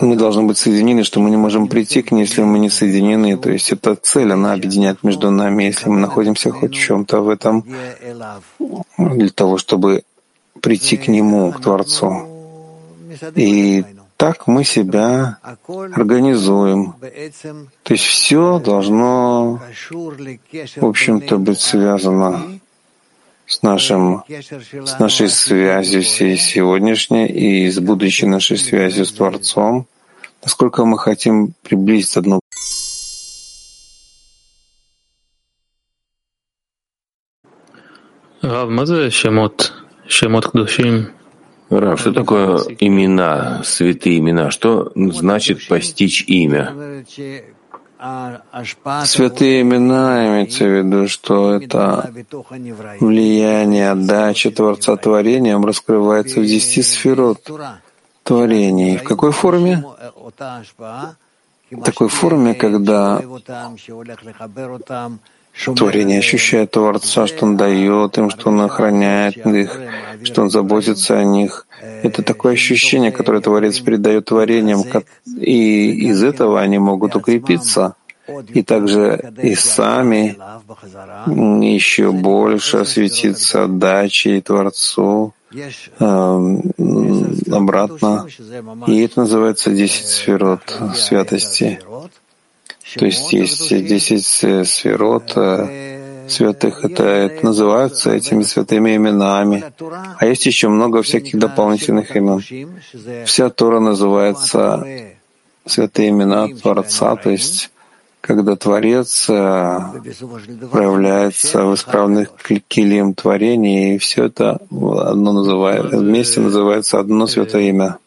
мы должны быть соединены, что мы не можем прийти к ней, если мы не соединены. То есть эта цель, она объединяет между нами, если мы находимся хоть в чем-то в этом, для того, чтобы прийти к Нему, к Творцу. И так мы себя организуем. То есть все должно, в общем-то, быть связано с, нашим, с нашей связью всей сегодняшней и с будущей нашей связью с Творцом, насколько мы хотим приблизиться одно Рав, Шемот? Шемот Кдушим? Рав, что такое имена, святые имена? Что значит постичь имя? Святые имена имеется в виду, что это влияние, отдача Творца творением раскрывается в десяти сферот творений. В какой форме? В такой форме, когда Творение ощущает Творца, что Он дает им, что Он охраняет их, что Он заботится о них. Это такое ощущение, которое Творец передает творениям, и из этого они могут укрепиться, и также и сами еще больше осветиться отдачей Творцу, э, обратно. И это называется десять сферот святости. То есть есть десять сферот святых, это, это называются этими святыми именами. А есть еще много всяких дополнительных имен. Вся Тора называется святые имена Творца, то есть когда Творец э, проявляется в исправных килим творения, и все это одно называет, вместе называется одно святое имя.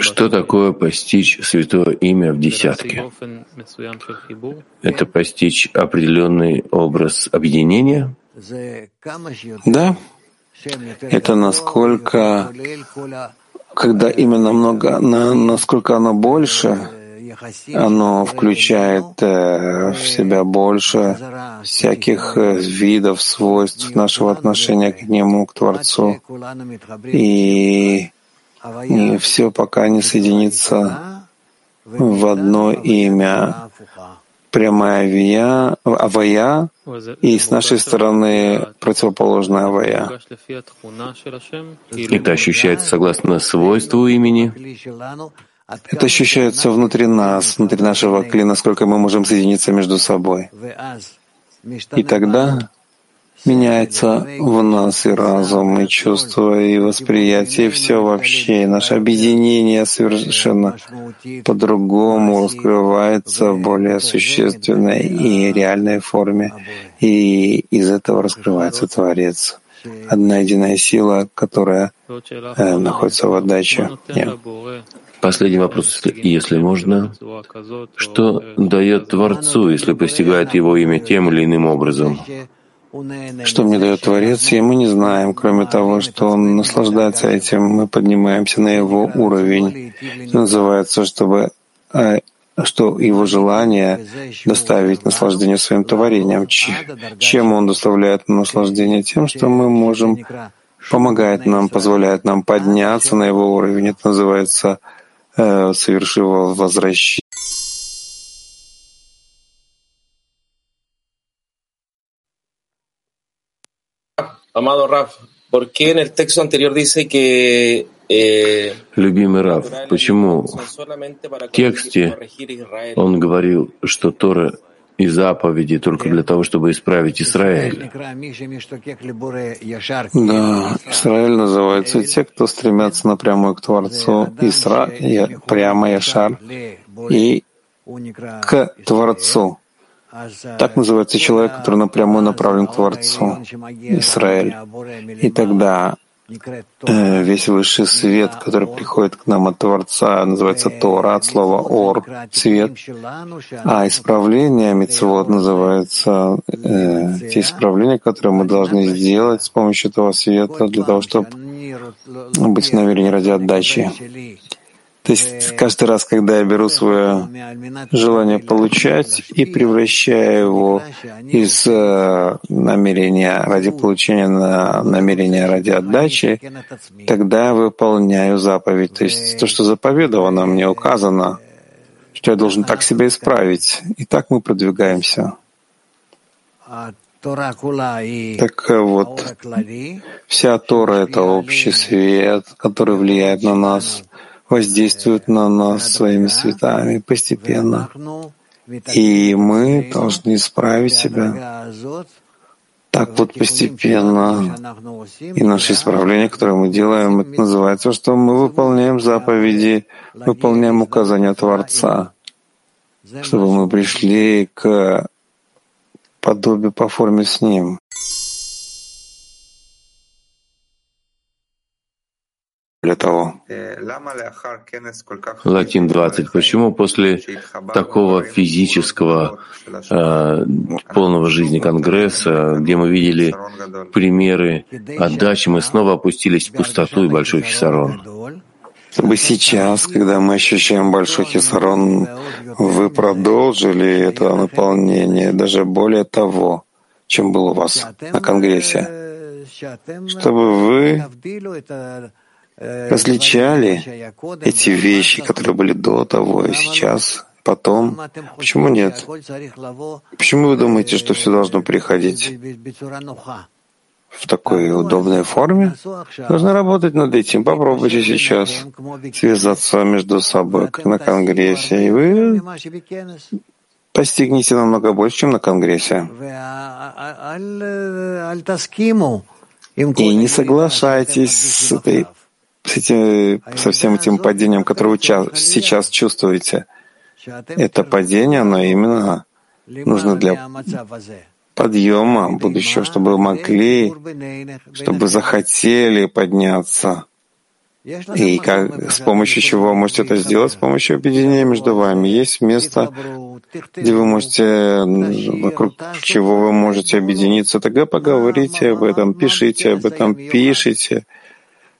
Что такое постичь святое имя в десятке? Это постичь определенный образ объединения? Да, это насколько, когда именно много, на, насколько оно больше, оно включает э, в себя больше всяких э, видов, свойств нашего отношения к Нему, к Творцу. И, и все пока не соединится в одно имя, прямая авия, авая и с нашей стороны противоположная авая. Это ощущается согласно свойству имени? Это ощущается внутри нас, внутри нашего кли, насколько мы можем соединиться между собой. И тогда меняется в нас и разум, и чувство, и восприятие, и все вообще. И наше объединение совершенно по-другому раскрывается в более существенной и реальной форме. И из этого раскрывается Творец. Одна единая сила, которая э, находится в отдаче. Нет. Последний вопрос, если можно. Что дает Творцу, если постигает его имя тем или иным образом? Что мне дает Творец, и мы не знаем, кроме того, что Он наслаждается этим, мы поднимаемся на Его уровень. Называется, чтобы э, что его желание доставить наслаждение своим творением. Чем он доставляет наслаждение? Тем, что мы можем, помогает нам, позволяет нам подняться на его уровень. Это называется э, совершив возвращение. Amado Raf, ¿por qué en el texto anterior dice que э, Любимый Рав, почему в тексте он говорил, что Тора и заповеди только для того, чтобы исправить Израиль? Да, Израиль называется те, кто стремятся напрямую к Творцу, Исра, прямо Яшар, и к Творцу. Так называется человек, который напрямую направлен к Творцу, Израиль. И тогда весь высший свет, который приходит к нам от Творца, называется Тора, от слова Ор, свет. А исправление мецвод называется э, те исправления, которые мы должны сделать с помощью этого света для того, чтобы быть в намерении ради отдачи. То есть каждый раз, когда я беру свое желание получать и превращаю его из э, намерения ради получения на намерение ради отдачи, тогда я выполняю заповедь. То есть то, что заповедовано, мне указано, что я должен так себя исправить. И так мы продвигаемся. Так вот, вся Тора — это общий свет, который влияет на нас — воздействуют на нас своими цветами постепенно. И мы должны исправить себя так вот постепенно. И наше исправление, которое мы делаем, это называется, что мы выполняем заповеди, выполняем указания Творца, чтобы мы пришли к подобию по форме с Ним. Для того. Латин 20. Почему после такого физического, э, полного жизни Конгресса, где мы видели примеры отдачи, мы снова опустились в пустоту и большой хисарон? Чтобы сейчас, когда мы ощущаем большой хисарон, вы продолжили это наполнение, даже более того, чем было у вас на Конгрессе, чтобы вы различали эти вещи, которые были до того и сейчас, потом. Почему нет? Почему вы думаете, что все должно приходить в такой удобной форме? Нужно работать над этим. Попробуйте сейчас связаться между собой, как на Конгрессе, и вы постигнете намного больше, чем на Конгрессе. И не соглашайтесь с, этой, с этим, со всем этим падением, которое вы сейчас чувствуете. Это падение, оно именно нужно для подъема будущего, чтобы вы могли, чтобы захотели подняться. И как, с помощью чего вы можете это сделать? С помощью объединения между вами. Есть место, где вы можете, вокруг чего вы можете объединиться. Тогда поговорите об этом, пишите об этом, пишите,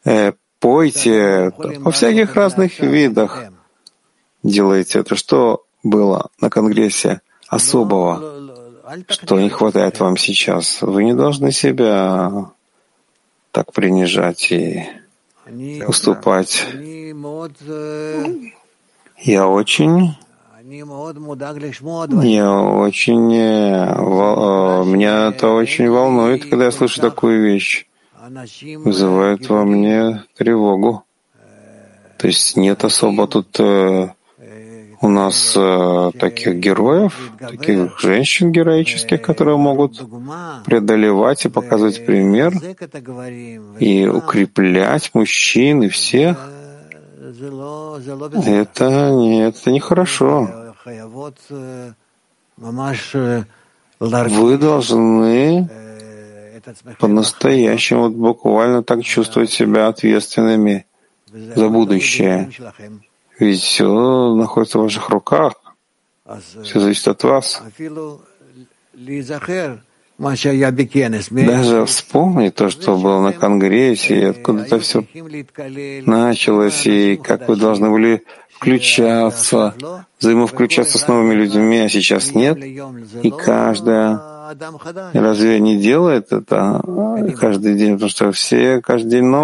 э, пойте во всяких разных видах. Делайте это. Что было на Конгрессе особого? Что не хватает вам сейчас? Вы не должны себя так принижать и уступать. Я очень я очень... Э, э, меня это очень волнует, когда я слышу такую вещь. Вызывает во мне тревогу. То есть нет особо тут э, у нас таких героев, таких женщин героических, которые могут преодолевать и показывать пример и укреплять мужчин и всех. Это нет, это нехорошо. Вы должны по-настоящему, вот буквально так чувствовать себя ответственными за будущее. Ведь все находится в ваших руках. Все зависит от вас. Даже вспомнить то, что было на Конгрессе, и откуда это все началось, и как вы должны были включаться, взаимовключаться с новыми людьми, а сейчас нет. И каждая разве не делает это каждый день, потому что все каждый день новый.